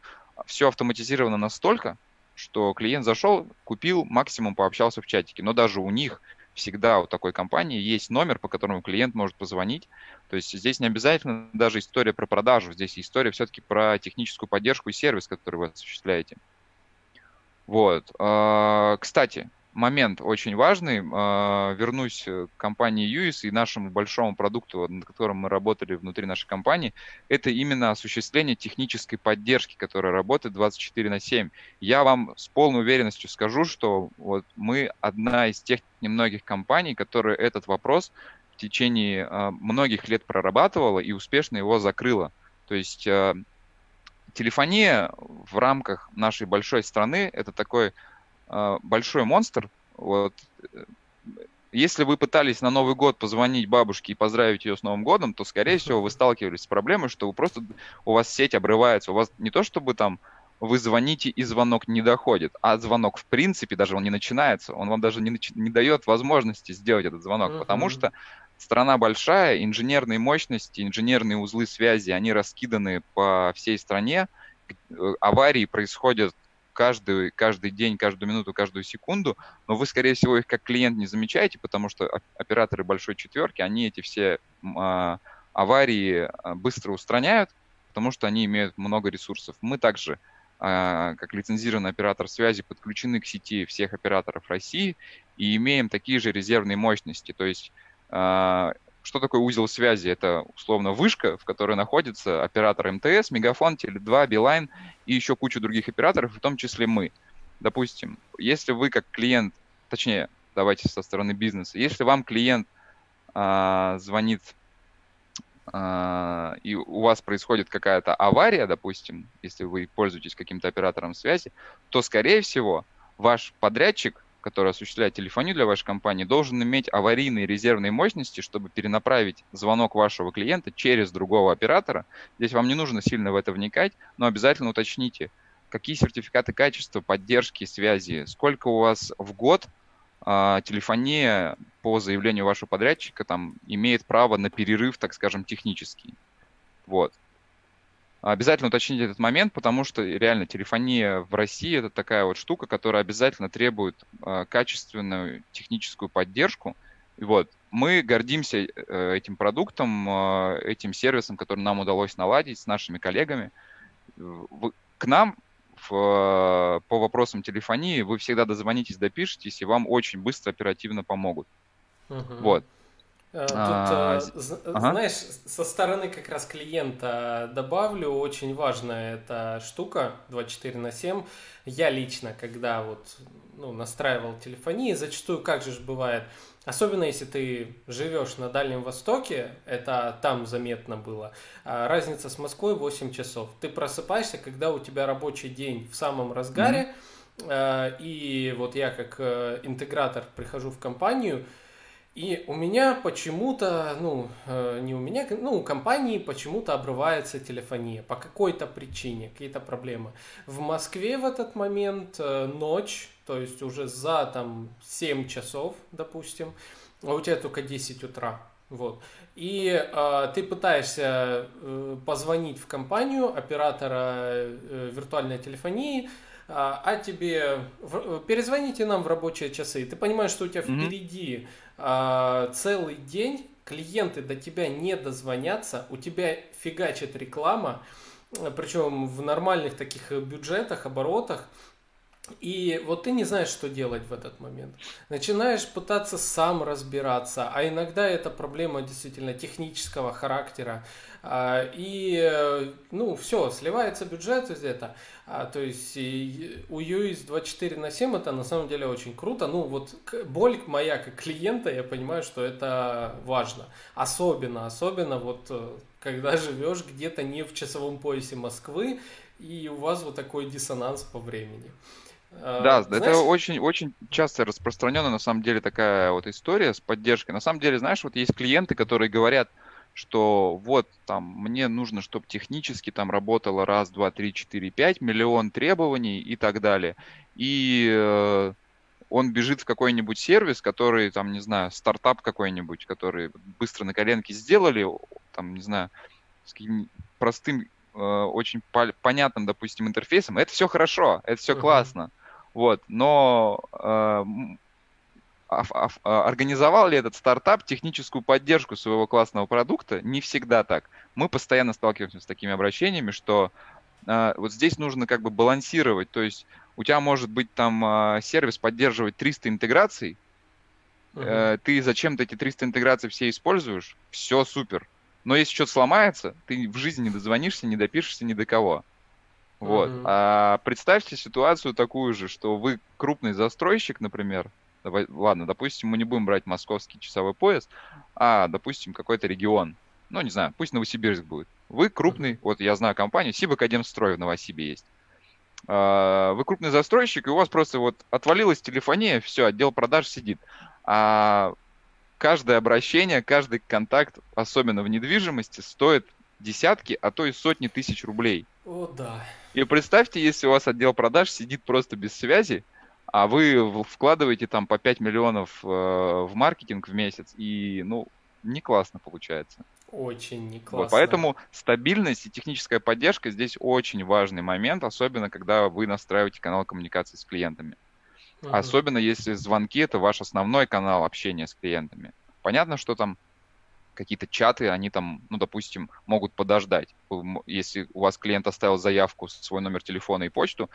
B: все автоматизировано настолько, что клиент зашел, купил, максимум пообщался в чатике. Но даже у них всегда у такой компании есть номер, по которому клиент может позвонить. То есть здесь не обязательно даже история про продажу, здесь история все-таки про техническую поддержку и сервис, который вы осуществляете. Вот. А, кстати, момент очень важный. А, вернусь к компании UIS и нашему большому продукту, над которым мы работали внутри нашей компании. Это именно осуществление технической поддержки, которая работает 24 на 7. Я вам с полной уверенностью скажу, что вот мы одна из тех немногих компаний, которые этот вопрос в течение а, многих лет прорабатывала и успешно его закрыла. То есть а, телефония в рамках нашей большой страны это такой большой монстр. Вот. Если вы пытались на Новый год позвонить бабушке и поздравить ее с Новым годом, то, скорее всего, вы сталкивались с проблемой, что вы просто у вас сеть обрывается. У вас не то, чтобы там вы звоните и звонок не доходит, а звонок в принципе даже он не начинается, он вам даже не, нач... не дает возможности сделать этот звонок, uh-huh. потому что страна большая, инженерные мощности, инженерные узлы связи, они раскиданы по всей стране, э, аварии происходят каждый, каждый день, каждую минуту, каждую секунду, но вы, скорее всего, их как клиент не замечаете, потому что операторы большой четверки, они эти все э, аварии а, быстро устраняют, потому что они имеют много ресурсов. Мы также, э, как лицензированный оператор связи, подключены к сети всех операторов России и имеем такие же резервные мощности. То есть что такое узел связи? Это условно вышка, в которой находится оператор МТС, Мегафон, Теле2, Билайн и еще куча других операторов, в том числе мы. Допустим, если вы как клиент, точнее, давайте со стороны бизнеса, если вам клиент а, звонит а, и у вас происходит какая-то авария, допустим, если вы пользуетесь каким-то оператором связи, то, скорее всего, ваш подрядчик который осуществляет телефонию для вашей компании, должен иметь аварийные резервные мощности, чтобы перенаправить звонок вашего клиента через другого оператора. Здесь вам не нужно сильно в это вникать, но обязательно уточните, какие сертификаты качества, поддержки, связи, сколько у вас в год а, телефония по заявлению вашего подрядчика там имеет право на перерыв, так скажем, технический. Вот. Обязательно уточните этот момент, потому что реально телефония в России это такая вот штука, которая обязательно требует э, качественную техническую поддержку. И вот мы гордимся э, этим продуктом, э, этим сервисом, который нам удалось наладить с нашими коллегами. К нам в, по вопросам телефонии вы всегда дозвонитесь, допишитесь, и вам очень быстро, оперативно помогут. Uh-huh. Вот.
A: Э, тут, а, э, ага. знаешь, со стороны как раз клиента добавлю, очень важная эта штука 24 на 7. Я лично, когда вот ну, настраивал телефонии, зачастую как же бывает, особенно если ты живешь на Дальнем Востоке, это там заметно было, а разница с Москвой 8 часов. Ты просыпаешься, когда у тебя рабочий день в самом разгаре, mm-hmm. и вот я как интегратор прихожу в компанию, и у меня почему-то, ну, э, не у меня, ну, у компании почему-то обрывается телефония по какой-то причине, какие-то проблемы. В Москве в этот момент э, ночь, то есть уже за там 7 часов, допустим, а у тебя только 10 утра. Вот. И э, ты пытаешься э, позвонить в компанию оператора э, виртуальной телефонии, а, а тебе в, перезвоните нам в рабочие часы. Ты понимаешь, что у тебя mm-hmm. впереди а, целый день клиенты до тебя не дозвонятся, у тебя фигачит реклама, причем в нормальных таких бюджетах, оборотах, и вот ты не знаешь, что делать в этот момент. Начинаешь пытаться сам разбираться, а иногда это проблема действительно технического характера. А, и, ну, все, сливается бюджет где-то. А, то есть у UX 24 на 7 это на самом деле очень круто. Ну, вот боль моя как клиента, я понимаю, что это важно. Особенно, особенно вот э, когда живешь где-то не в часовом поясе Москвы, и у вас вот такой диссонанс по времени.
B: Да, знаешь... это очень, очень часто распространенная на самом деле такая вот история с поддержкой. На самом деле, знаешь, вот есть клиенты, которые говорят, что вот там мне нужно, чтобы технически там работало раз, два, три, четыре, пять, миллион требований и так далее. И э, он бежит в какой-нибудь сервис, который, там, не знаю, стартап какой-нибудь, который быстро на коленке сделали, там, не знаю, с простым, э, очень понятным, допустим, интерфейсом. Это все хорошо, это все uh-huh. классно. Вот, но э, организовал ли этот стартап техническую поддержку своего классного продукта? Не всегда так. Мы постоянно сталкиваемся с такими обращениями, что э, вот здесь нужно как бы балансировать. То есть у тебя может быть там э, сервис поддерживать 300 интеграций, uh-huh. э, ты зачем-то эти 300 интеграций все используешь, все супер. Но если что-то сломается, ты в жизни не дозвонишься, не допишешься ни до кого. Вот. Uh-huh. А представьте ситуацию такую же, что вы крупный застройщик, например, давай, ладно, допустим, мы не будем брать московский часовой пояс, а, допустим, какой-то регион. Ну, не знаю, пусть Новосибирск будет. Вы крупный, вот я знаю компанию, Сибак Строй в Новосибе есть. А, вы крупный застройщик, и у вас просто вот отвалилась телефония, все, отдел продаж сидит. А каждое обращение, каждый контакт, особенно в недвижимости, стоит десятки, а то и сотни тысяч рублей.
A: О, да.
B: И представьте, если у вас отдел продаж сидит просто без связи, а вы вкладываете там по 5 миллионов э, в маркетинг в месяц, и, ну, не классно получается.
A: Очень не классно.
B: Вот, поэтому стабильность и техническая поддержка здесь очень важный момент, особенно когда вы настраиваете канал коммуникации с клиентами. Uh-huh. Особенно если звонки это ваш основной канал общения с клиентами. Понятно, что там какие-то чаты, они там, ну, допустим, могут подождать. Если у вас клиент оставил заявку, свой номер телефона и почту,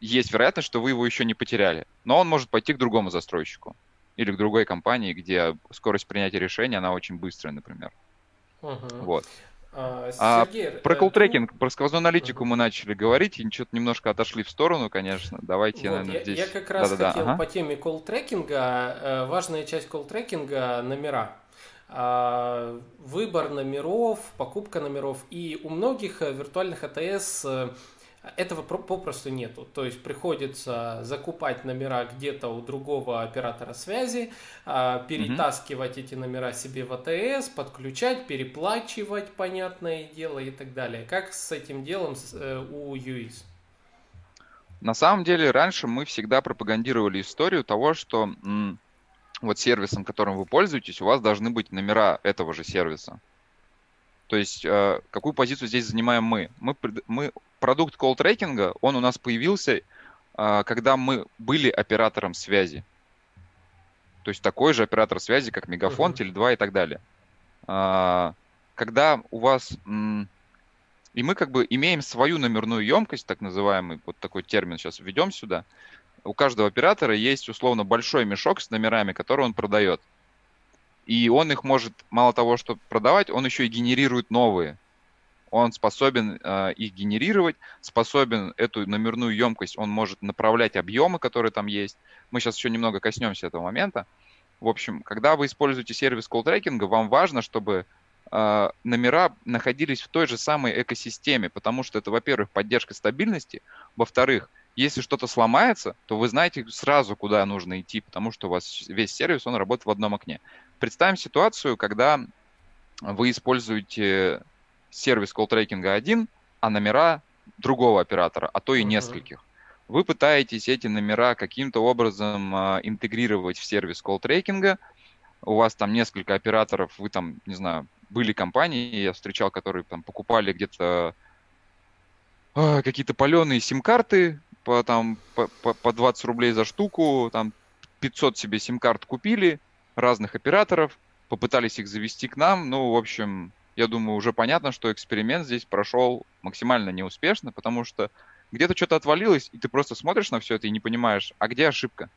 B: есть вероятность, что вы его еще не потеряли. Но он может пойти к другому застройщику или к другой компании, где скорость принятия решения, она очень быстрая, например. Угу. Вот. А, Сергей, а, про э, колл-трекинг, про сквозную аналитику угу. мы начали говорить, и что-то немножко отошли в сторону, конечно. Давайте, вот, наверное,
A: я,
B: здесь...
A: Я как раз Да-да-да. хотел ага. по теме колл-трекинга. Э, важная часть колл-трекинга – номера. А, выбор номеров, покупка номеров. И у многих э, виртуальных АТС этого попросту нету. То есть приходится закупать номера где-то у другого оператора связи, а, перетаскивать эти номера себе в АТС, подключать, переплачивать, понятное дело, и так далее. Как с этим делом э, у ЮИС?
B: На самом деле, раньше мы всегда пропагандировали историю того, что вот сервисом, которым вы пользуетесь, у вас должны быть номера этого же сервиса. То есть, э, какую позицию здесь занимаем мы? Мы, мы продукт колл-трекинга, он у нас появился, э, когда мы были оператором связи. То есть такой же оператор связи, как Мегафон, uh-huh. Теле2 и так далее. Э, когда у вас... М- и мы как бы имеем свою номерную емкость, так называемый, вот такой термин сейчас введем сюда. У каждого оператора есть условно большой мешок с номерами, который он продает. И он их может, мало того, что продавать, он еще и генерирует новые. Он способен э, их генерировать, способен эту номерную емкость, он может направлять объемы, которые там есть. Мы сейчас еще немного коснемся этого момента. В общем, когда вы используете сервис колл-трекинга, вам важно, чтобы э, номера находились в той же самой экосистеме, потому что это, во-первых, поддержка стабильности, во-вторых, если что-то сломается, то вы знаете сразу, куда нужно идти, потому что у вас весь сервис, он работает в одном окне. Представим ситуацию, когда вы используете сервис колл-трекинга один, а номера другого оператора, а то и uh-huh. нескольких. Вы пытаетесь эти номера каким-то образом э, интегрировать в сервис колл-трекинга. У вас там несколько операторов, вы там, не знаю, были компании, я встречал, которые там покупали где-то э, какие-то паленые сим-карты по, там, по, по, по 20 рублей за штуку, там 500 себе сим-карт купили, разных операторов, попытались их завести к нам. Ну, в общем, я думаю, уже понятно, что эксперимент здесь прошел максимально неуспешно, потому что где-то что-то отвалилось, и ты просто смотришь на все это и не понимаешь, а где ошибка?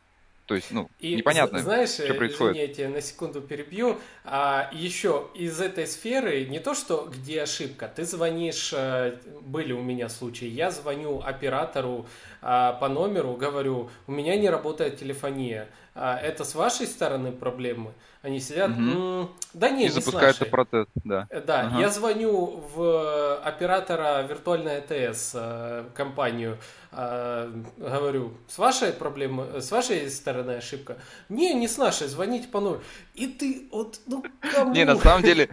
B: То есть, ну, и, непонятно,
A: знаешь,
B: что происходит.
A: Извини, я тебя на секунду перебью. А, еще из этой сферы не то, что где ошибка. Ты звонишь, э, были у меня случаи, я звоню оператору а, по номеру, говорю, у меня не работает телефония. а, это с вашей стороны проблемы. Они сидят,
B: Мгм.
A: «М, да не,
B: И
A: не
B: запускается
A: нашей».
B: протест, да.
A: Э, Да,
B: Ага.
A: я звоню в оператора виртуальной АТС э, компанию, э, говорю, с вашей проблемы, с вашей стороны ошибка? Не, не с нашей, звоните по номеру. И ты вот, ну кому?
B: Не, на самом деле,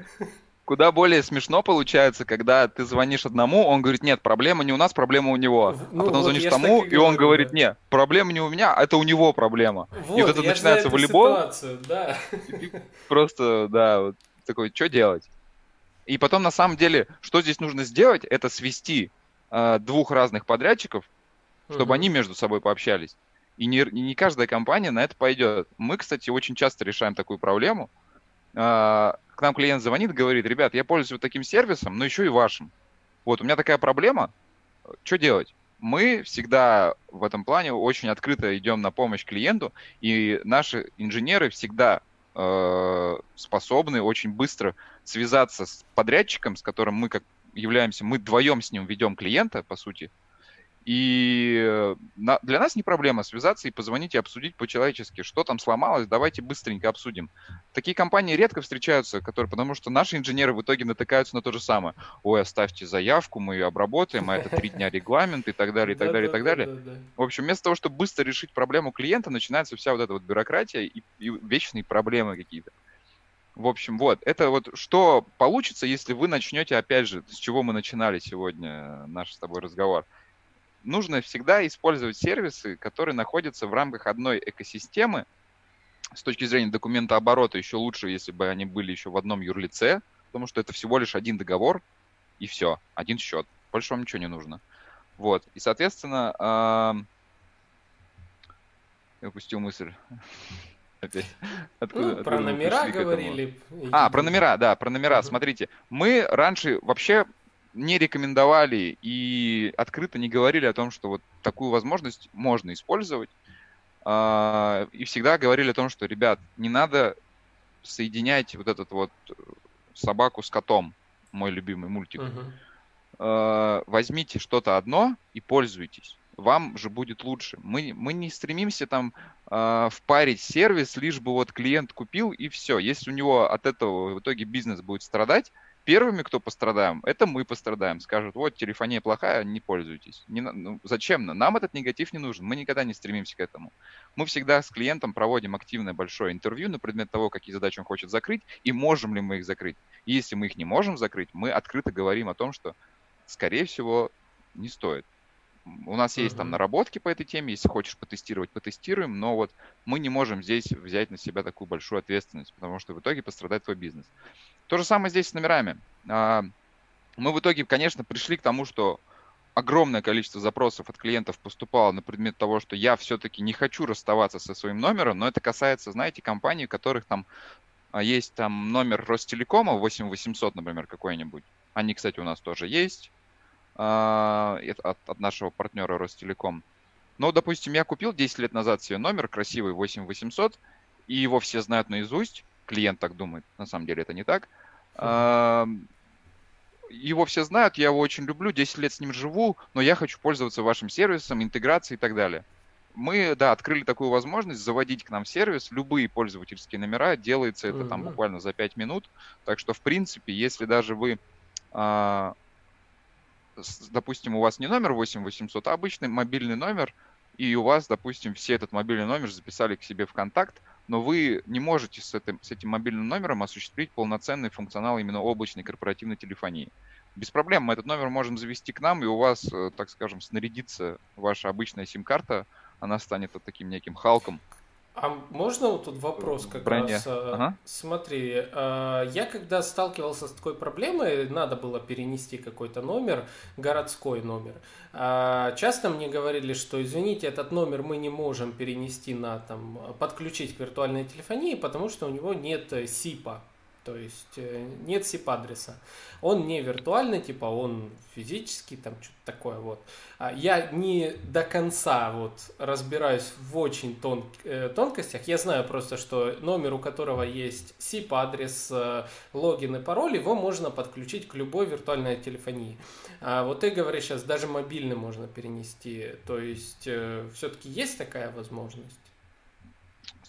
B: куда более смешно получается, когда ты звонишь одному, он говорит, нет, проблема не у нас, проблема у него. А
A: ну
B: потом
A: вот
B: звонишь тому,
A: и
B: и он говорит, нет, проблема не у меня, а это у него проблема.
A: Вот,
B: и вот это начинается волейбол.
A: ситуацию, да.
B: Просто, да, вот такой, что делать? И потом, на самом деле, что здесь нужно сделать, это свести э, двух разных подрядчиков, чтобы они между собой пообщались. И не, и не каждая компания на это пойдет. Мы, кстати, очень часто решаем такую проблему. А, К нам клиент звонит, говорит, ребят, я пользуюсь вот таким сервисом, но еще и вашим. Вот, у меня такая проблема, что делать? Мы всегда в этом плане очень открыто идем на помощь клиенту, и наши инженеры всегда э, способны очень быстро связаться с подрядчиком, с которым мы как являемся, мы вдвоем с ним ведем клиента, по сути, и э, на- для нас не проблема связаться и позвонить и обсудить по-человечески, что там сломалось, давайте быстренько обсудим. Такие компании редко встречаются, которые, потому что наши инженеры в итоге натыкаются на то же самое. Ой, оставьте заявку, мы ее обработаем, а это три дня регламент и так далее, и так далее, и так далее. В общем, вместо того, чтобы быстро решить проблему клиента, начинается вся вот эта вот бюрократия и, и вечные проблемы какие-то. В общем, вот, это вот что получится, если вы начнете, опять же, с чего мы начинали сегодня наш с тобой разговор. Нужно всегда использовать сервисы, которые находятся в рамках одной экосистемы. С точки зрения документа оборота еще лучше, если бы они были еще в одном юрлице, потому что это всего лишь один договор, и все, один счет. Больше вам ничего не нужно. Вот. И, соответственно, я упустил мысль. Опять. Откуда-
A: Ну, про номера говорили.
B: А, про номера, да, про номера. Смотрите, мы раньше вообще не рекомендовали и открыто не говорили о том, что вот такую возможность можно использовать. А, И всегда говорили о том, что, ребят, не надо соединять вот этот вот э, собаку с котом, мой любимый мультик. Э, возьмите что-то одно и пользуйтесь. Вам же будет лучше. Мы, мы не стремимся там э, впарить сервис, лишь бы вот клиент купил и все. Если у него от этого в итоге бизнес будет страдать, первыми, кто пострадаем, это мы пострадаем. Скажут, вот телефония плохая, не пользуйтесь. Не, ну, зачем? Нам этот негатив не нужен. Мы никогда не стремимся к этому. Мы всегда с клиентом проводим активное большое интервью на предмет того, какие задачи он хочет закрыть и можем ли мы их закрыть. И если мы их не можем закрыть, мы открыто говорим о том, что скорее всего, не стоит. У нас есть там
A: Мгм.
B: наработки по этой теме, если хочешь потестировать, потестируем, но вот мы не можем здесь взять на себя такую большую ответственность, потому что в итоге пострадает твой бизнес. То же самое здесь с номерами. А, Мы в итоге, конечно, пришли к тому, что огромное количество запросов от клиентов поступало на предмет того, что я все-таки не хочу расставаться со своим номером, но это касается, знаете, компаний, у которых там а, есть там номер Ростелекома 8800, например, какой-нибудь. Они, кстати, у нас тоже есть а, от нашего партнера Ростелеком. Но, допустим, я купил 10 лет назад себе номер красивый 8800, и его все знают наизусть. Клиент так думает, на самом деле это не так. Его все знают, я его очень люблю, 10 лет с ним живу, но я хочу пользоваться вашим сервисом, интеграцией и так далее. Мы, да, открыли такую возможность заводить к нам сервис любые пользовательские номера. Делается это там буквально за 5 минут. Так что, в принципе, если даже вы, а, допустим, у вас не номер 8800, а обычный мобильный номер, и у вас, допустим, все этот мобильный номер записали к себе в контакт, но вы не можете с этим, с этим мобильным номером осуществить полноценный функционал именно облачной корпоративной телефонии. Без проблем мы этот номер можем завести к нам, и у вас, э, так скажем, снарядится ваша обычная сим-карта, она станет таким неким халком.
A: А можно вот тут вопрос как
B: Броня.
A: раз? э,
B: Ага.
A: Смотри, э, я когда сталкивался с такой проблемой, надо было перенести какой-то номер, городской номер. А, Часто мне говорили, что извините, этот номер мы не можем перенести на там подключить к виртуальной телефонии, потому что у него нет э, СИПа. То есть э, нет SIP-адреса. Он не виртуальный, типа он физический, там что-то такое вот. А Я не до конца вот разбираюсь в очень тон, э, тонкостях. Я знаю просто, что номер, у которого есть SIP-адрес, э, логин и пароль, его можно подключить к любой виртуальной телефонии. А вот ты говоришь сейчас, даже мобильный можно перенести. То есть все-таки есть такая возможность?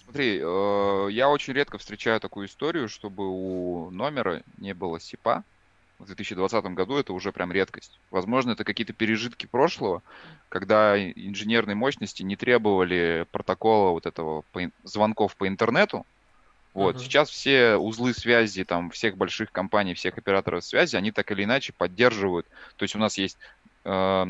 B: Смотри, э, я очень редко встречаю такую историю, чтобы у номера не было СИПа. В 2020 году это уже прям редкость. Возможно, это какие-то пережитки прошлого, когда инженерные мощности не требовали протокола вот этого по, звонков по интернету. Вот. Uh-huh. Сейчас все узлы связи там, всех больших компаний, всех операторов связи, они так или иначе поддерживают. То есть у нас есть... Э,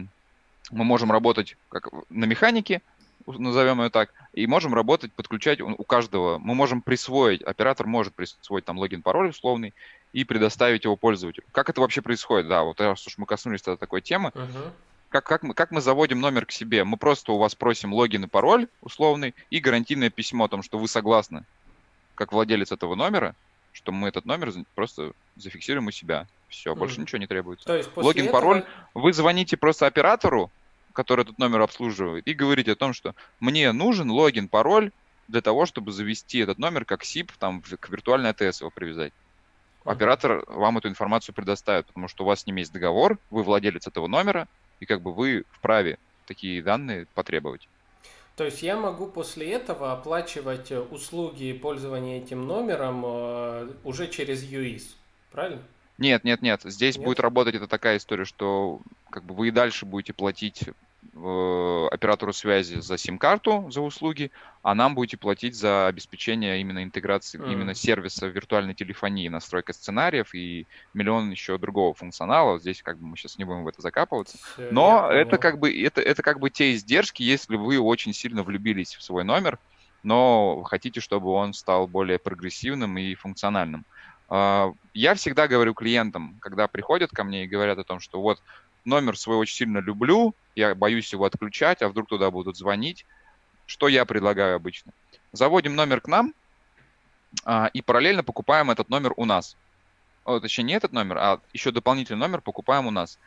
B: мы можем работать как на механике, назовем ее так, и можем работать, подключать у каждого. Мы можем присвоить, оператор может присвоить там логин, пароль условный и предоставить его пользователю. Как это вообще происходит? Да, вот раз уж мы коснулись тогда такой темы, uh-huh. как, как, мы, как мы заводим номер к себе? Мы просто у вас просим логин и пароль условный и гарантийное письмо о том, что вы согласны, как владелец этого номера, что мы этот номер просто зафиксируем у себя. Все, mm. больше ничего не требуется. То есть Логин, этого... пароль. Вы звоните просто оператору, который этот номер обслуживает, и говорите о том, что мне нужен логин, пароль для того, чтобы завести этот номер как SIP, там, к виртуальной АТС его привязать. Оператор вам эту информацию предоставит, потому что у вас с ним есть договор, вы владелец этого номера, и как бы вы вправе такие данные потребовать.
A: То есть я могу после этого оплачивать э, услуги пользования этим номером э, уже через UIS, правильно?
B: Нет, нет, нет. Здесь нет? будет работать это такая история, что как бы вы и дальше будете платить оператору связи за сим-карту, за услуги, а нам будете платить за обеспечение именно интеграции, mm. именно сервиса виртуальной телефонии, настройка сценариев и миллион еще другого функционала. Здесь как бы мы сейчас не будем в это закапываться. Все, Но это как бы это, это как бы те издержки, если вы очень сильно влюбились в свой номер, но хотите, чтобы он стал более прогрессивным и функциональным. А, я всегда говорю клиентам, когда приходят ко мне и говорят о том, что вот номер свой очень сильно люблю, я боюсь его отключать, а вдруг туда будут звонить. Что я предлагаю обычно? Заводим номер к нам а, и параллельно покупаем этот номер у нас. О, точнее, не этот номер, а еще дополнительный номер покупаем у нас.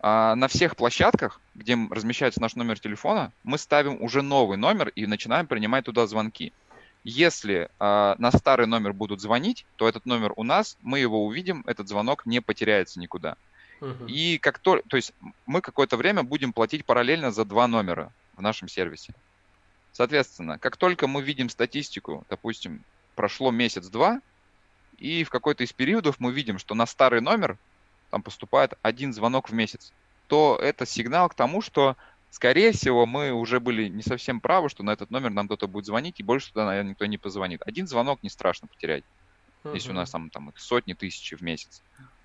B: А, на всех площадках, где размещается наш номер телефона, мы ставим уже новый номер и начинаем принимать туда звонки. Если э, на старый номер будут звонить, то этот номер у нас, мы его увидим, этот звонок не потеряется никуда. И как то, то есть мы какое-то время будем платить параллельно за два номера в нашем сервисе. Соответственно, как только мы видим статистику, допустим, прошло месяц-два, и в какой-то из периодов мы видим, что на старый номер там поступает один звонок в месяц, то это сигнал к тому, что, скорее всего, мы уже были не совсем правы, что на этот номер нам кто-то будет звонить, и больше туда, наверное, никто не позвонит. Один звонок не страшно потерять, uh-huh. если у нас там, там сотни тысяч в месяц.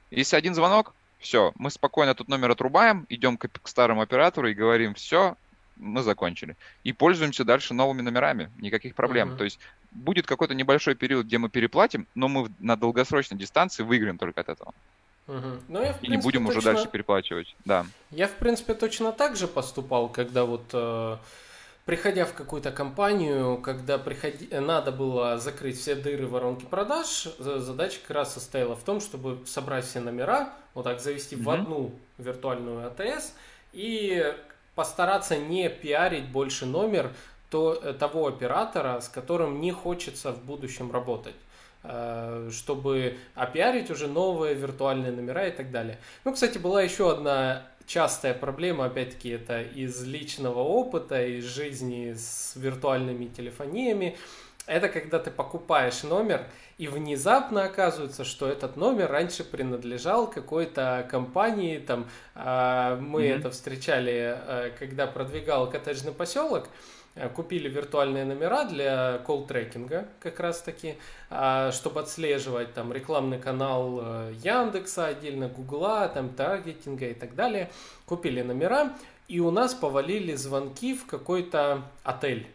B: Если один звонок, все, мы спокойно этот номер отрубаем, идем к, к старому оператору и говорим, все, мы закончили. И пользуемся дальше новыми номерами, никаких проблем. Uh-huh. То есть будет какой-то небольшой период, где мы переплатим, но мы на долгосрочной дистанции выиграем только от этого. Угу. Ну, я, в принципе, и не будем точно... уже дальше переплачивать. Да.
A: Я, в принципе, точно так же поступал, когда вот э, приходя в какую-то компанию, когда приходи... надо было закрыть все дыры воронки продаж, задача как раз состояла в том, чтобы собрать все номера, вот так завести mm-hmm. в одну виртуальную АТС и постараться не пиарить больше номер то, э, того оператора, с которым не хочется в будущем работать э, чтобы опиарить уже новые виртуальные номера и так далее. Ну, кстати, была еще одна частая проблема, опять-таки, это из личного опыта, из жизни с виртуальными телефониями. Это когда ты покупаешь номер, и внезапно оказывается, что этот номер раньше принадлежал какой-то компании. Там, э, мы mm-hmm. это встречали, э, когда продвигал коттеджный поселок. Э, купили виртуальные номера для колл-трекинга как раз таки, а, чтобы отслеживать там рекламный канал э, Яндекса, отдельно Гугла, там таргетинга и так далее. Купили номера, и у нас повалили звонки в какой-то отель.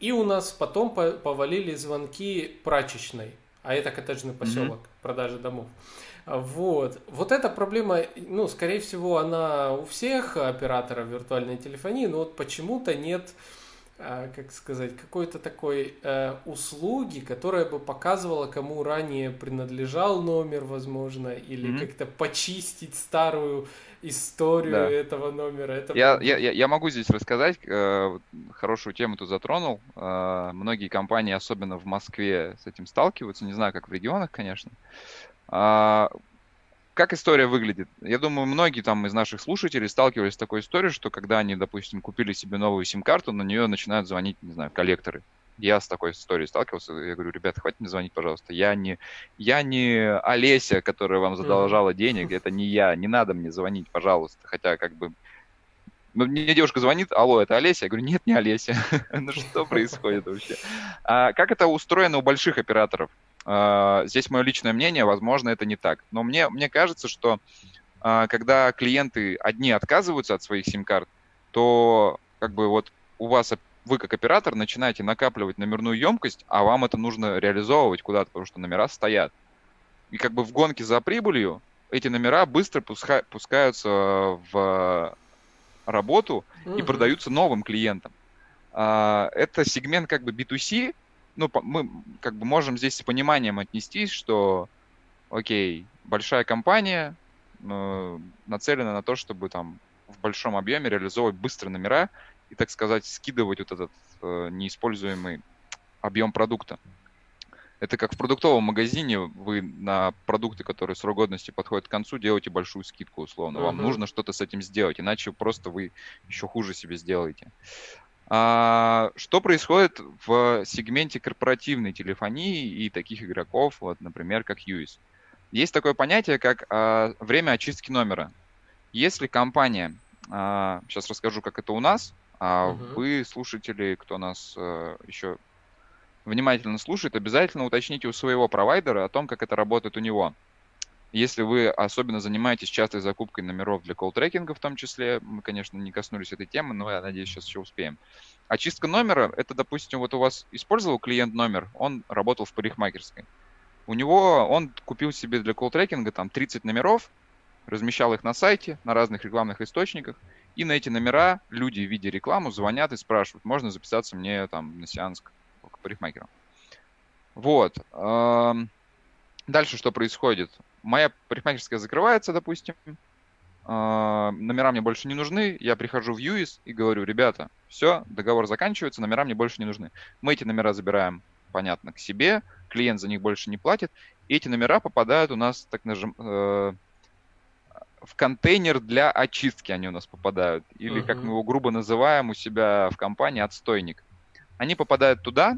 A: И у нас потом повалили звонки прачечной, а это коттеджный поселок, mm-hmm. продажи домов. Вот. Вот эта проблема, ну, скорее всего, она у всех операторов виртуальной телефонии, но вот почему-то нет а, как сказать, какой-то такой э, услуги, которая бы показывала, кому ранее принадлежал номер, возможно, или mm-hmm. как-то почистить старую историю да. этого номера. Это...
B: Я, я, я могу здесь рассказать, э, хорошую тему тут затронул. Э, многие компании, особенно в Москве, с этим сталкиваются, не знаю, как в регионах, конечно. Э, как история выглядит? Я думаю, многие там из наших слушателей сталкивались с такой историей, что когда они, допустим, купили себе новую сим-карту, на нее начинают звонить, не знаю, коллекторы. Я с такой историей сталкивался. Я говорю, ребята, хватит мне звонить, пожалуйста. Я не, я не Олеся, которая вам задолжала денег. Это не я. Не надо мне звонить, пожалуйста. Хотя, как бы, ну, мне девушка звонит, алло, это Олеся? Я говорю, нет, не Олеся. ну что происходит вообще? А, как это устроено у больших операторов? А, здесь мое личное мнение, возможно, это не так. Но мне, мне кажется, что а, когда клиенты одни отказываются от своих сим-карт, то как бы вот у вас вы как оператор начинаете накапливать номерную емкость, а вам это нужно реализовывать куда-то, потому что номера стоят. И как бы в гонке за прибылью эти номера быстро пуска- пускаются в работу mm-hmm. и продаются новым клиентам. А, это сегмент как бы B2C, ну, мы как бы можем здесь с пониманием отнестись, что, окей, большая компания э, нацелена на то, чтобы там в большом объеме реализовывать быстро номера и, так сказать, скидывать вот этот э, неиспользуемый объем продукта. Это как в продуктовом магазине, вы на продукты, которые срок годности подходят к концу, делаете большую скидку условно. Uh-huh. Вам нужно что-то с этим сделать, иначе просто вы еще хуже себе сделаете. А, что происходит в сегменте корпоративной телефонии и таких игроков, вот, например, как UIS? Есть такое понятие, как а, время очистки номера. Если компания, а, сейчас расскажу, как это у нас, а uh-huh. вы, слушатели, кто нас а, еще внимательно слушает, обязательно уточните у своего провайдера о том, как это работает у него. Если вы особенно занимаетесь частой закупкой номеров для колл-трекинга в том числе, мы, конечно, не коснулись этой темы, но я надеюсь, сейчас еще успеем. Очистка номера, это, допустим, вот у вас использовал клиент номер, он работал в парикмахерской. У него, он купил себе для колл-трекинга там 30 номеров, размещал их на сайте, на разных рекламных источниках, и на эти номера люди, видя рекламу, звонят и спрашивают, можно записаться мне там на сеанс к парикмахеру. Вот. Дальше что происходит? Моя парикмахерская закрывается, допустим, номера мне больше не нужны, я прихожу в ЮИС и говорю, ребята, все, договор заканчивается, номера мне больше не нужны. Мы эти номера забираем, понятно, к себе, клиент за них больше не платит, и эти номера попадают у нас, так нажим, э, в контейнер для очистки они у нас попадают, или, uh-huh. как мы его грубо называем у себя в компании, отстойник они попадают туда,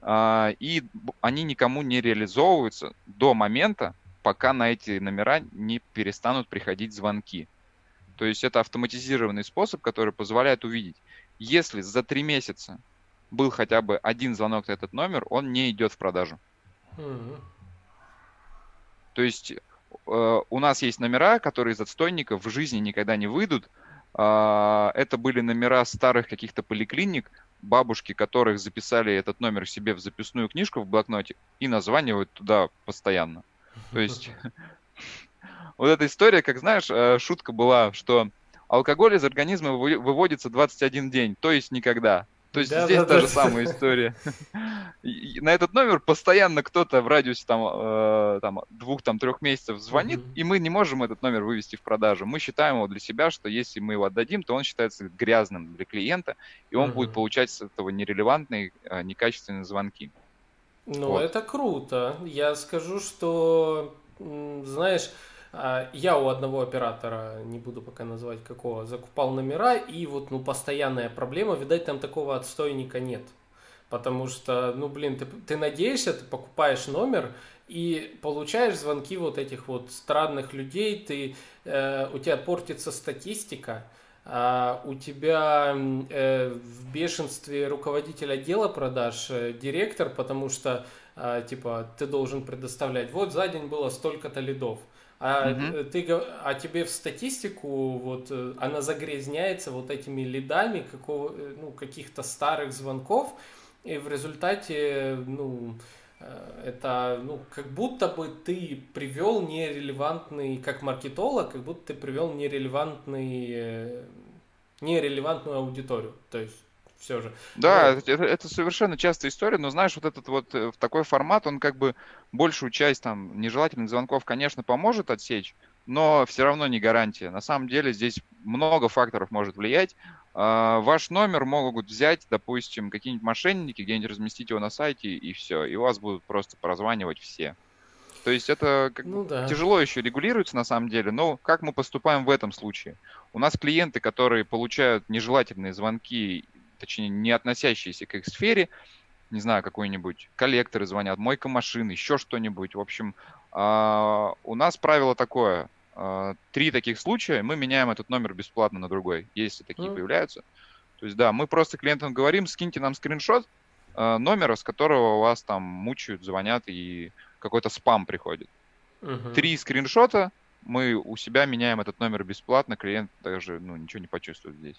B: а, и они никому не реализовываются до момента, пока на эти номера не перестанут приходить звонки. То есть это автоматизированный способ, который позволяет увидеть, если за три месяца был хотя бы один звонок на этот номер, он не идет в продажу. Mm-hmm. То есть э, у нас есть номера, которые из отстойников в жизни никогда не выйдут. Э, это были номера старых каких-то поликлиник, бабушки, которых записали этот номер себе в записную книжку в блокноте и названивают туда постоянно. То есть вот эта история, как знаешь, э, шутка была, что алкоголь из организма выводится 21 день, то есть никогда. То есть да, здесь да, та да. же самая история. На этот номер постоянно кто-то в радиусе там, э, там двух там трех месяцев звонит, mm-hmm. и мы не можем этот номер вывести в продажу. Мы считаем его для себя, что если мы его отдадим, то он считается грязным для клиента, и он mm-hmm. будет получать с этого нерелевантные, э, некачественные звонки.
A: Ну, вот. это круто. Я скажу, что, знаешь, а, я у одного оператора, не буду пока называть какого, закупал номера, и вот, ну, постоянная проблема, видать, там такого отстойника нет. Потому что, ну, блин, ты, ты надеешься, ты покупаешь номер, и получаешь звонки вот этих вот странных людей, ты, э, у тебя портится статистика, а у тебя э, в бешенстве руководитель отдела продаж, э, директор, потому что, э, типа, ты должен предоставлять, вот за день было столько-то лидов, а, угу. ты, а тебе в статистику вот она загрязняется вот этими лидами какого, ну, каких-то старых звонков, и в результате, ну, это, ну, как будто бы ты привел нерелевантный, как маркетолог, как будто ты привел нерелевантный, нерелевантную аудиторию. То есть все же.
B: Да, вот. это, это совершенно частая история, но знаешь, вот этот вот в такой формат, он как бы большую часть там нежелательных звонков, конечно, поможет отсечь, но все равно не гарантия. На самом деле здесь много факторов может влиять. А, ваш номер могут взять, допустим, какие-нибудь мошенники, где-нибудь разместить его на сайте, и все, и вас будут просто прозванивать все. То есть это как ну, да. тяжело еще регулируется на самом деле, но как мы поступаем в этом случае? У нас клиенты, которые получают нежелательные звонки точнее, не относящиеся к их сфере, не знаю, какой-нибудь коллекторы звонят, мойка машины, еще что-нибудь. В общем, а, у нас правило такое. А, три таких случая, мы меняем этот номер бесплатно на другой, если такие mm. появляются. То есть, да, мы просто клиентам говорим, скиньте нам скриншот а, номера, с которого вас там мучают, звонят и какой-то спам приходит. Uh-huh. Три скриншота, мы у себя меняем этот номер бесплатно, клиент даже ну, ничего не почувствует здесь.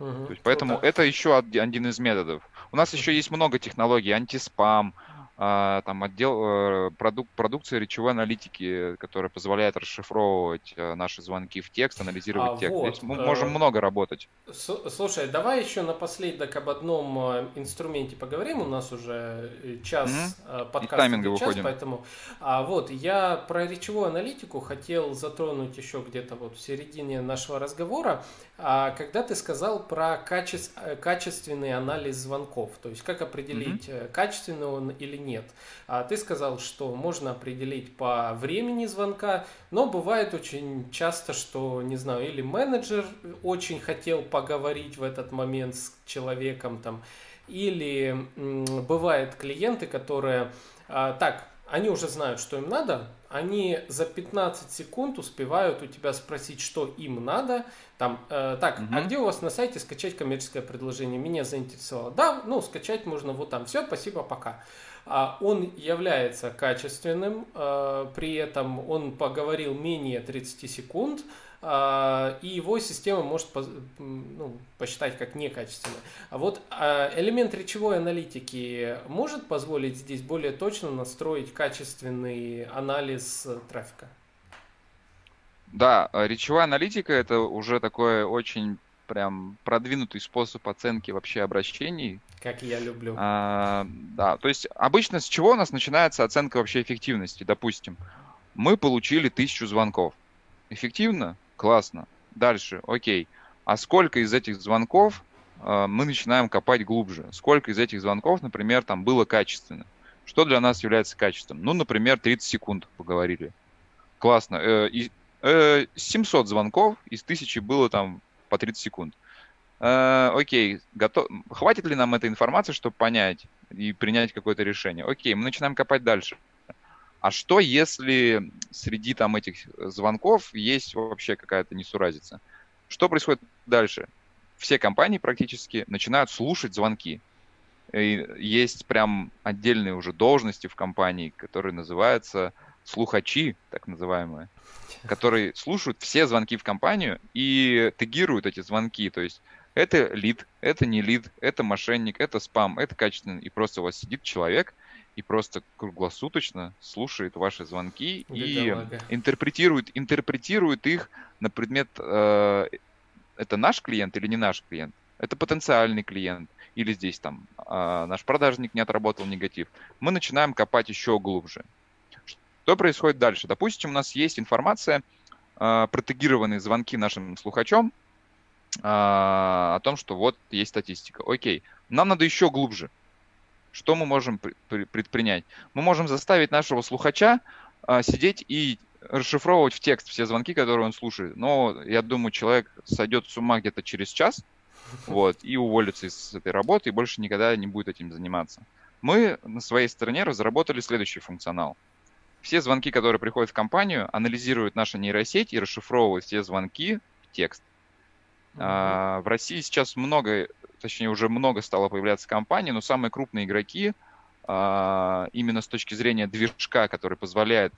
B: Угу, То есть, поэтому это еще один из методов. У нас еще есть много технологий, антиспам, там отдел э, продук, продукции речевой аналитики, которая позволяет расшифровывать э, наши звонки в текст, анализировать а, текст. Вот, Здесь мы э, можем много работать.
A: Слушай, давай еще напоследок об одном инструменте поговорим. У нас уже час mm-hmm. подкаста час, выходим. поэтому а, вот я про речевую аналитику хотел затронуть еще где-то вот в середине нашего разговора, а, когда ты сказал про каче... качественный анализ звонков, то есть как определить mm-hmm. качественный он или нет. А ты сказал, что можно определить по времени звонка, но бывает очень часто, что, не знаю, или менеджер очень хотел поговорить в этот момент с человеком там, или бывают клиенты, которые а, так, они уже знают, что им надо, они за 15 секунд успевают у тебя спросить, что им надо. Там, э, так, угу. а где у вас на сайте скачать коммерческое предложение? Меня заинтересовало. Да, ну, скачать можно вот там. Все, спасибо, пока. Он является качественным, э, при этом он поговорил менее 30 секунд, э, и его система может ну, посчитать как некачественный. А вот элемент речевой аналитики может позволить здесь более точно настроить качественный анализ трафика?
B: Да, речевая аналитика это уже такое очень прям продвинутый способ оценки вообще обращений.
A: Как я люблю.
B: А, да, то есть обычно с чего у нас начинается оценка вообще эффективности? Допустим, мы получили тысячу звонков. Эффективно? Классно. Дальше, окей. А сколько из этих звонков э, мы начинаем копать глубже? Сколько из этих звонков, например, там было качественно? Что для нас является качеством? Ну, например, 30 секунд поговорили. Классно. Э, и, э, 700 звонков из 1000 было там по 30 секунд. Э, окей, готов... хватит ли нам этой информации, чтобы понять и принять какое-то решение? Окей, мы начинаем копать дальше. А что, если среди там этих звонков есть вообще какая-то несуразица? Что происходит дальше? Все компании практически начинают слушать звонки. И есть прям отдельные уже должности в компании, которые называются слухачи, так называемые которые слушают все звонки в компанию и тегируют эти звонки. То есть это лид, это не лид, это мошенник, это спам, это качественный. И просто у вас сидит человек и просто круглосуточно слушает ваши звонки Бедолага. и интерпретирует, интерпретирует их на предмет, э, это наш клиент или не наш клиент. Это потенциальный клиент. Или здесь там э, наш продажник не отработал негатив. Мы начинаем копать еще глубже. Что происходит дальше? Допустим, у нас есть информация, э, протегированные звонки нашим слухачом э, о том, что вот есть статистика. Окей, нам надо еще глубже. Что мы можем предпринять? Мы можем заставить нашего слухача э, сидеть и расшифровывать в текст все звонки, которые он слушает. Но я думаю, человек сойдет с ума где-то через час, вот, и уволится из этой работы, и больше никогда не будет этим заниматься. Мы на своей стороне разработали следующий функционал – все звонки, которые приходят в компанию, анализирует наша нейросеть и расшифровывает все звонки в текст. А, в России сейчас много, точнее уже много стало появляться компаний, но самые крупные игроки а, именно с точки зрения движка, который позволяет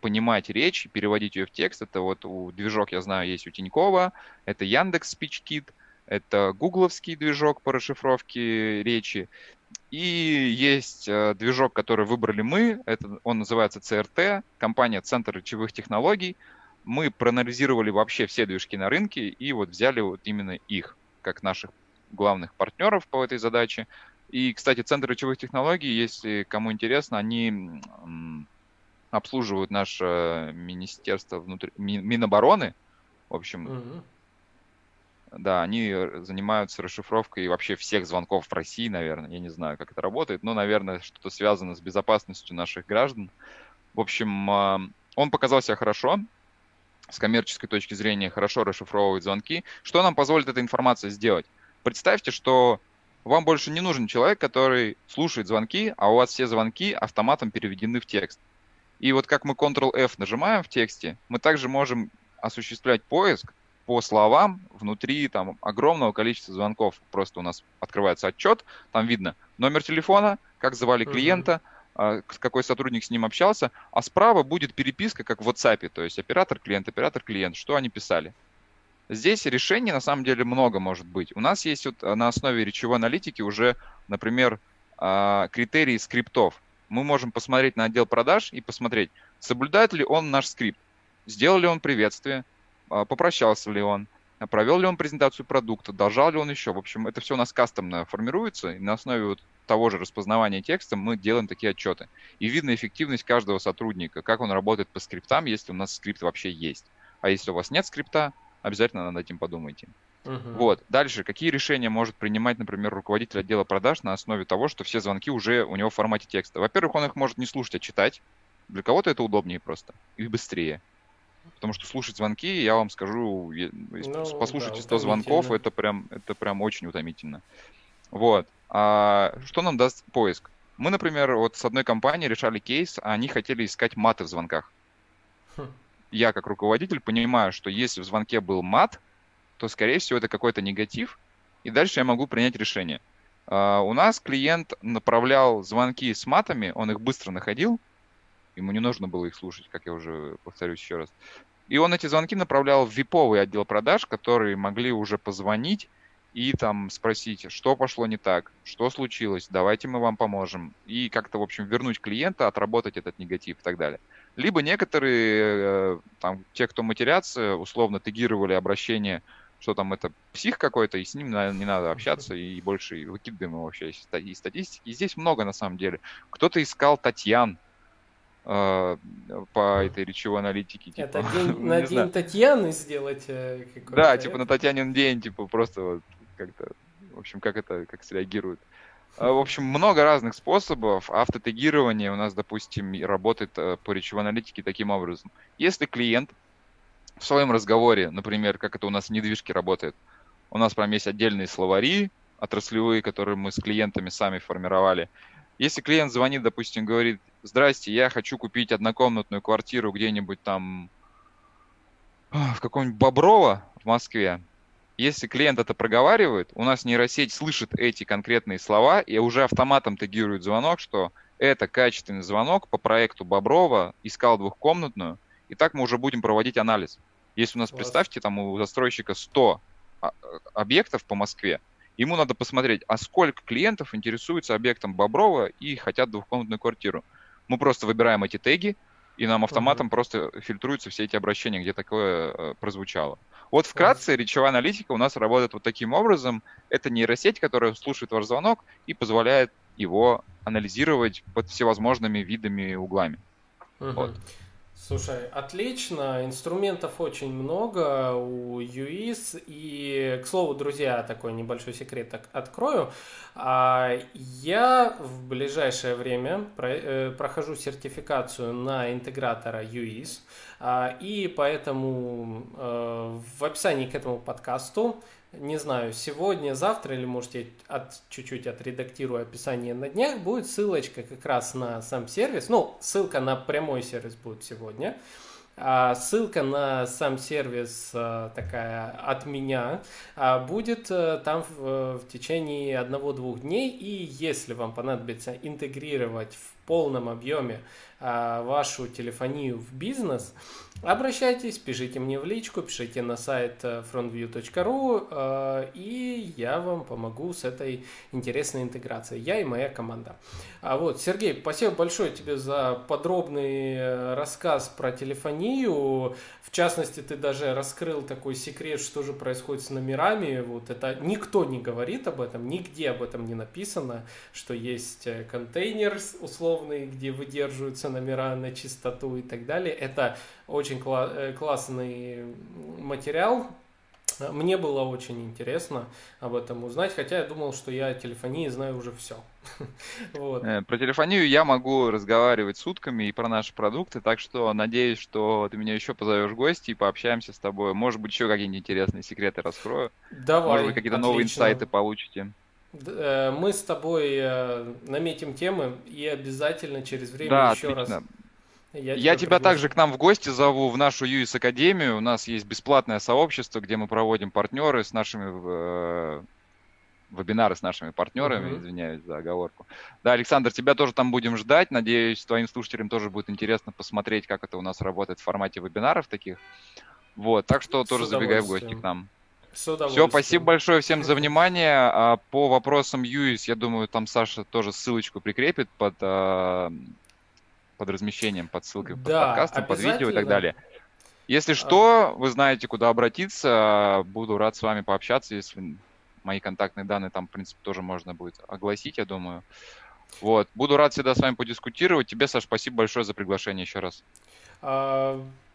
B: понимать речь и переводить ее в текст. Это вот у движок, я знаю, есть у Тинькова, это Яндекс SpeechKit, это гугловский движок по расшифровке речи. И есть э, движок, который выбрали мы, это, он называется CRT, компания Центр речевых технологий. Мы проанализировали вообще все движки на рынке и вот взяли вот именно их как наших главных партнеров по этой задаче. И, кстати, Центр речевых технологий, если кому интересно, они обслуживают наше Министерство внутри... Минобороны. В общем, угу. Да, они занимаются расшифровкой вообще всех звонков в России, наверное. Я не знаю, как это работает, но, наверное, что-то связано с безопасностью наших граждан. В общем, а, он показал себя хорошо, с коммерческой точки зрения хорошо расшифровывает звонки. Что нам позволит эта информация сделать? Представьте, что вам больше не нужен человек, который слушает звонки, а у вас все звонки автоматом переведены в текст. И вот как мы Ctrl-F нажимаем в тексте, мы также можем осуществлять поиск по словам внутри там огромного количества звонков. Просто у нас открывается отчет, там видно номер телефона, как звали клиента, uh-huh. Какой сотрудник с ним общался, а справа будет переписка, как в WhatsApp, то есть оператор, клиент, оператор, клиент, что они писали. Здесь решений на самом деле много может быть. У нас есть вот на основе речевой аналитики уже, например, а, критерии скриптов. Мы можем посмотреть на отдел продаж и посмотреть, соблюдает ли он наш скрипт, сделал ли он приветствие, а, попрощался ли он, провел ли он презентацию продукта, должал ли он еще. В общем, это все у нас кастомно формируется, и на основе вот того же распознавания текста мы делаем такие отчеты. И видно эффективность каждого сотрудника, как он работает по скриптам, если у нас скрипт вообще есть. А если у вас нет скрипта, обязательно над этим подумайте. Uh-huh. Вот. Дальше, какие решения может принимать, например, руководитель отдела продаж на основе того, что все звонки уже у него в формате текста? Во-первых, он их может не слушать, а читать. Для кого-то это удобнее просто и быстрее. Потому что слушать звонки, я вам скажу, ну, послушайте да, 100 звонков, это прям, это прям очень утомительно. Вот. А что нам даст поиск? Мы, например, вот с одной компанией решали кейс, а они хотели искать маты в звонках. Хм я как руководитель понимаю, что если в звонке был мат, то, скорее всего, это какой-то негатив, и дальше я могу принять решение. Uh, у нас клиент направлял звонки с матами, он их быстро находил, ему не нужно было их слушать, как я уже повторюсь еще раз. И он эти звонки направлял в виповый отдел продаж, которые могли уже позвонить и там спросить, что пошло не так, что случилось, давайте мы вам поможем. И как-то, в общем, вернуть клиента, отработать этот негатив и так далее. Либо некоторые, э, там, те, кто матерятся, условно тегировали обращение, что там это псих какой-то, и с ним не надо общаться, и больше выкидываем его вообще из статистики. И здесь много на самом деле. Кто-то искал Татьян, э, по этой речевой аналитике.
A: Типа, это день, на день знаю. Татьяны сделать э,
B: Да, типа на Татьянин день, типа просто вот как-то, в общем, как это, как среагирует. А, в общем, много разных способов. Автотегирование у нас, допустим, работает э, по речевой аналитике таким образом. Если клиент в своем разговоре, например, как это у нас в недвижке работает, у нас прям есть отдельные словари отраслевые, которые мы с клиентами сами формировали. Если клиент звонит, допустим, говорит, здрасте, я хочу купить однокомнатную квартиру где-нибудь там в каком-нибудь Боброво в Москве, если клиент это проговаривает, у нас нейросеть слышит эти конкретные слова и уже автоматом тегирует звонок, что это качественный звонок по проекту Боброва, искал двухкомнатную, и так мы уже будем проводить анализ. Если у нас, Класс. представьте, там у застройщика 100 а, объектов по Москве, ему надо посмотреть, а сколько клиентов интересуются объектом Боброва и хотят двухкомнатную квартиру. Мы просто выбираем эти теги, и нам автоматом uh-huh. просто фильтруются все эти обращения, где такое э, прозвучало. Вот вкратце uh-huh. речевая аналитика у нас работает вот таким образом. Это нейросеть, которая слушает ваш звонок и позволяет его анализировать под всевозможными видами и углами.
A: Uh-huh. Вот. Слушай, отлично, инструментов очень много у UIS, и, к слову, друзья, такой небольшой секрет открою. А, я в ближайшее время э, прохожу сертификацию на интегратора UIS, а, и поэтому э, в описании к этому подкасту не знаю, сегодня, завтра или, может, я от, чуть-чуть отредактирую описание на днях, будет ссылочка как раз на сам сервис. Ну, ссылка на прямой сервис будет сегодня. А ссылка на сам сервис а, такая от меня а, будет а, там в, в течение одного-двух дней. И если вам понадобится интегрировать в полном объеме а, вашу телефонию в бизнес, Обращайтесь, пишите мне в личку, пишите на сайт э, frontview.ru, э, и я вам помогу с этой интересной интеграцией. Я и моя команда. А вот, Сергей, спасибо большое тебе за подробный э, рассказ про телефонию. В частности, ты даже раскрыл такой секрет, что же происходит с номерами. Вот это никто не говорит об этом, нигде об этом не написано, что есть контейнер условный, где выдерживаются номера на чистоту и так далее. Это очень кла- э, классный материал. Мне было очень интересно об этом узнать, хотя я думал, что я о телефонии знаю уже все.
B: вот. Э, про телефонию я могу разговаривать сутками и про наши продукты, так что надеюсь, что ты меня еще позовешь в гости и пообщаемся с тобой. Может быть, еще какие-нибудь интересные секреты раскрою.
A: Давай.
B: Может быть, какие-то новые инсайты получите.
A: Э, мы с тобой наметим темы и обязательно через время да, еще отлично. раз.
B: Я, Я тебя, тебя также к нам в гости зову в нашу ЮИС Академию. У нас есть бесплатное сообщество, где мы проводим партнеры с нашими э, вебинары с нашими партнерами, uh-huh. извиняюсь за оговорку. Да, Александр, тебя тоже там будем ждать. Надеюсь, твоим слушателям тоже будет интересно посмотреть, как это у нас работает в формате вебинаров таких. Вот, так что тоже забегай в гости к нам. Все, спасибо большое всем за внимание. А по вопросам ЮИС, я думаю, там Саша тоже ссылочку прикрепит под, а, под размещением, под ссылкой, под да, подкастом, под видео и так далее. Если а. что, вы знаете, куда обратиться. Буду рад с вами пообщаться, если мои контактные данные там, в принципе, тоже можно будет огласить, я думаю. Вот. Буду рад всегда с вами подискутировать. Тебе, Саш, спасибо большое за приглашение еще раз.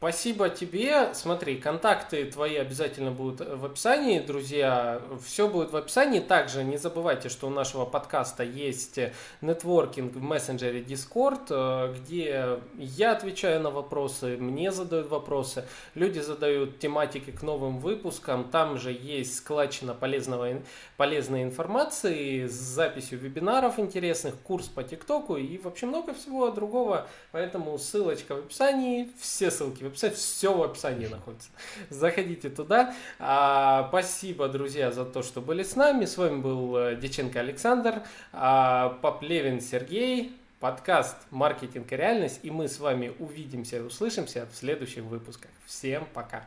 A: Спасибо тебе. Смотри, контакты твои обязательно будут в описании, друзья. Все будет в описании. Также не забывайте, что у нашего подкаста есть нетворкинг в мессенджере Discord, э, где я отвечаю на вопросы, мне задают вопросы, люди задают тематики к новым выпускам. Там же есть складчина полезного, полезной информации с записью вебинаров интересных, курс по ТикТоку и вообще много всего другого. Поэтому ссылочка в описании все ссылки в описании, все в описании находится. Заходите туда. А, спасибо, друзья, за то, что были с нами. С вами был э, Деченко Александр, а, Поплевин Сергей, подкаст «Маркетинг и реальность». И мы с вами увидимся и услышимся в следующих выпусках. Всем пока!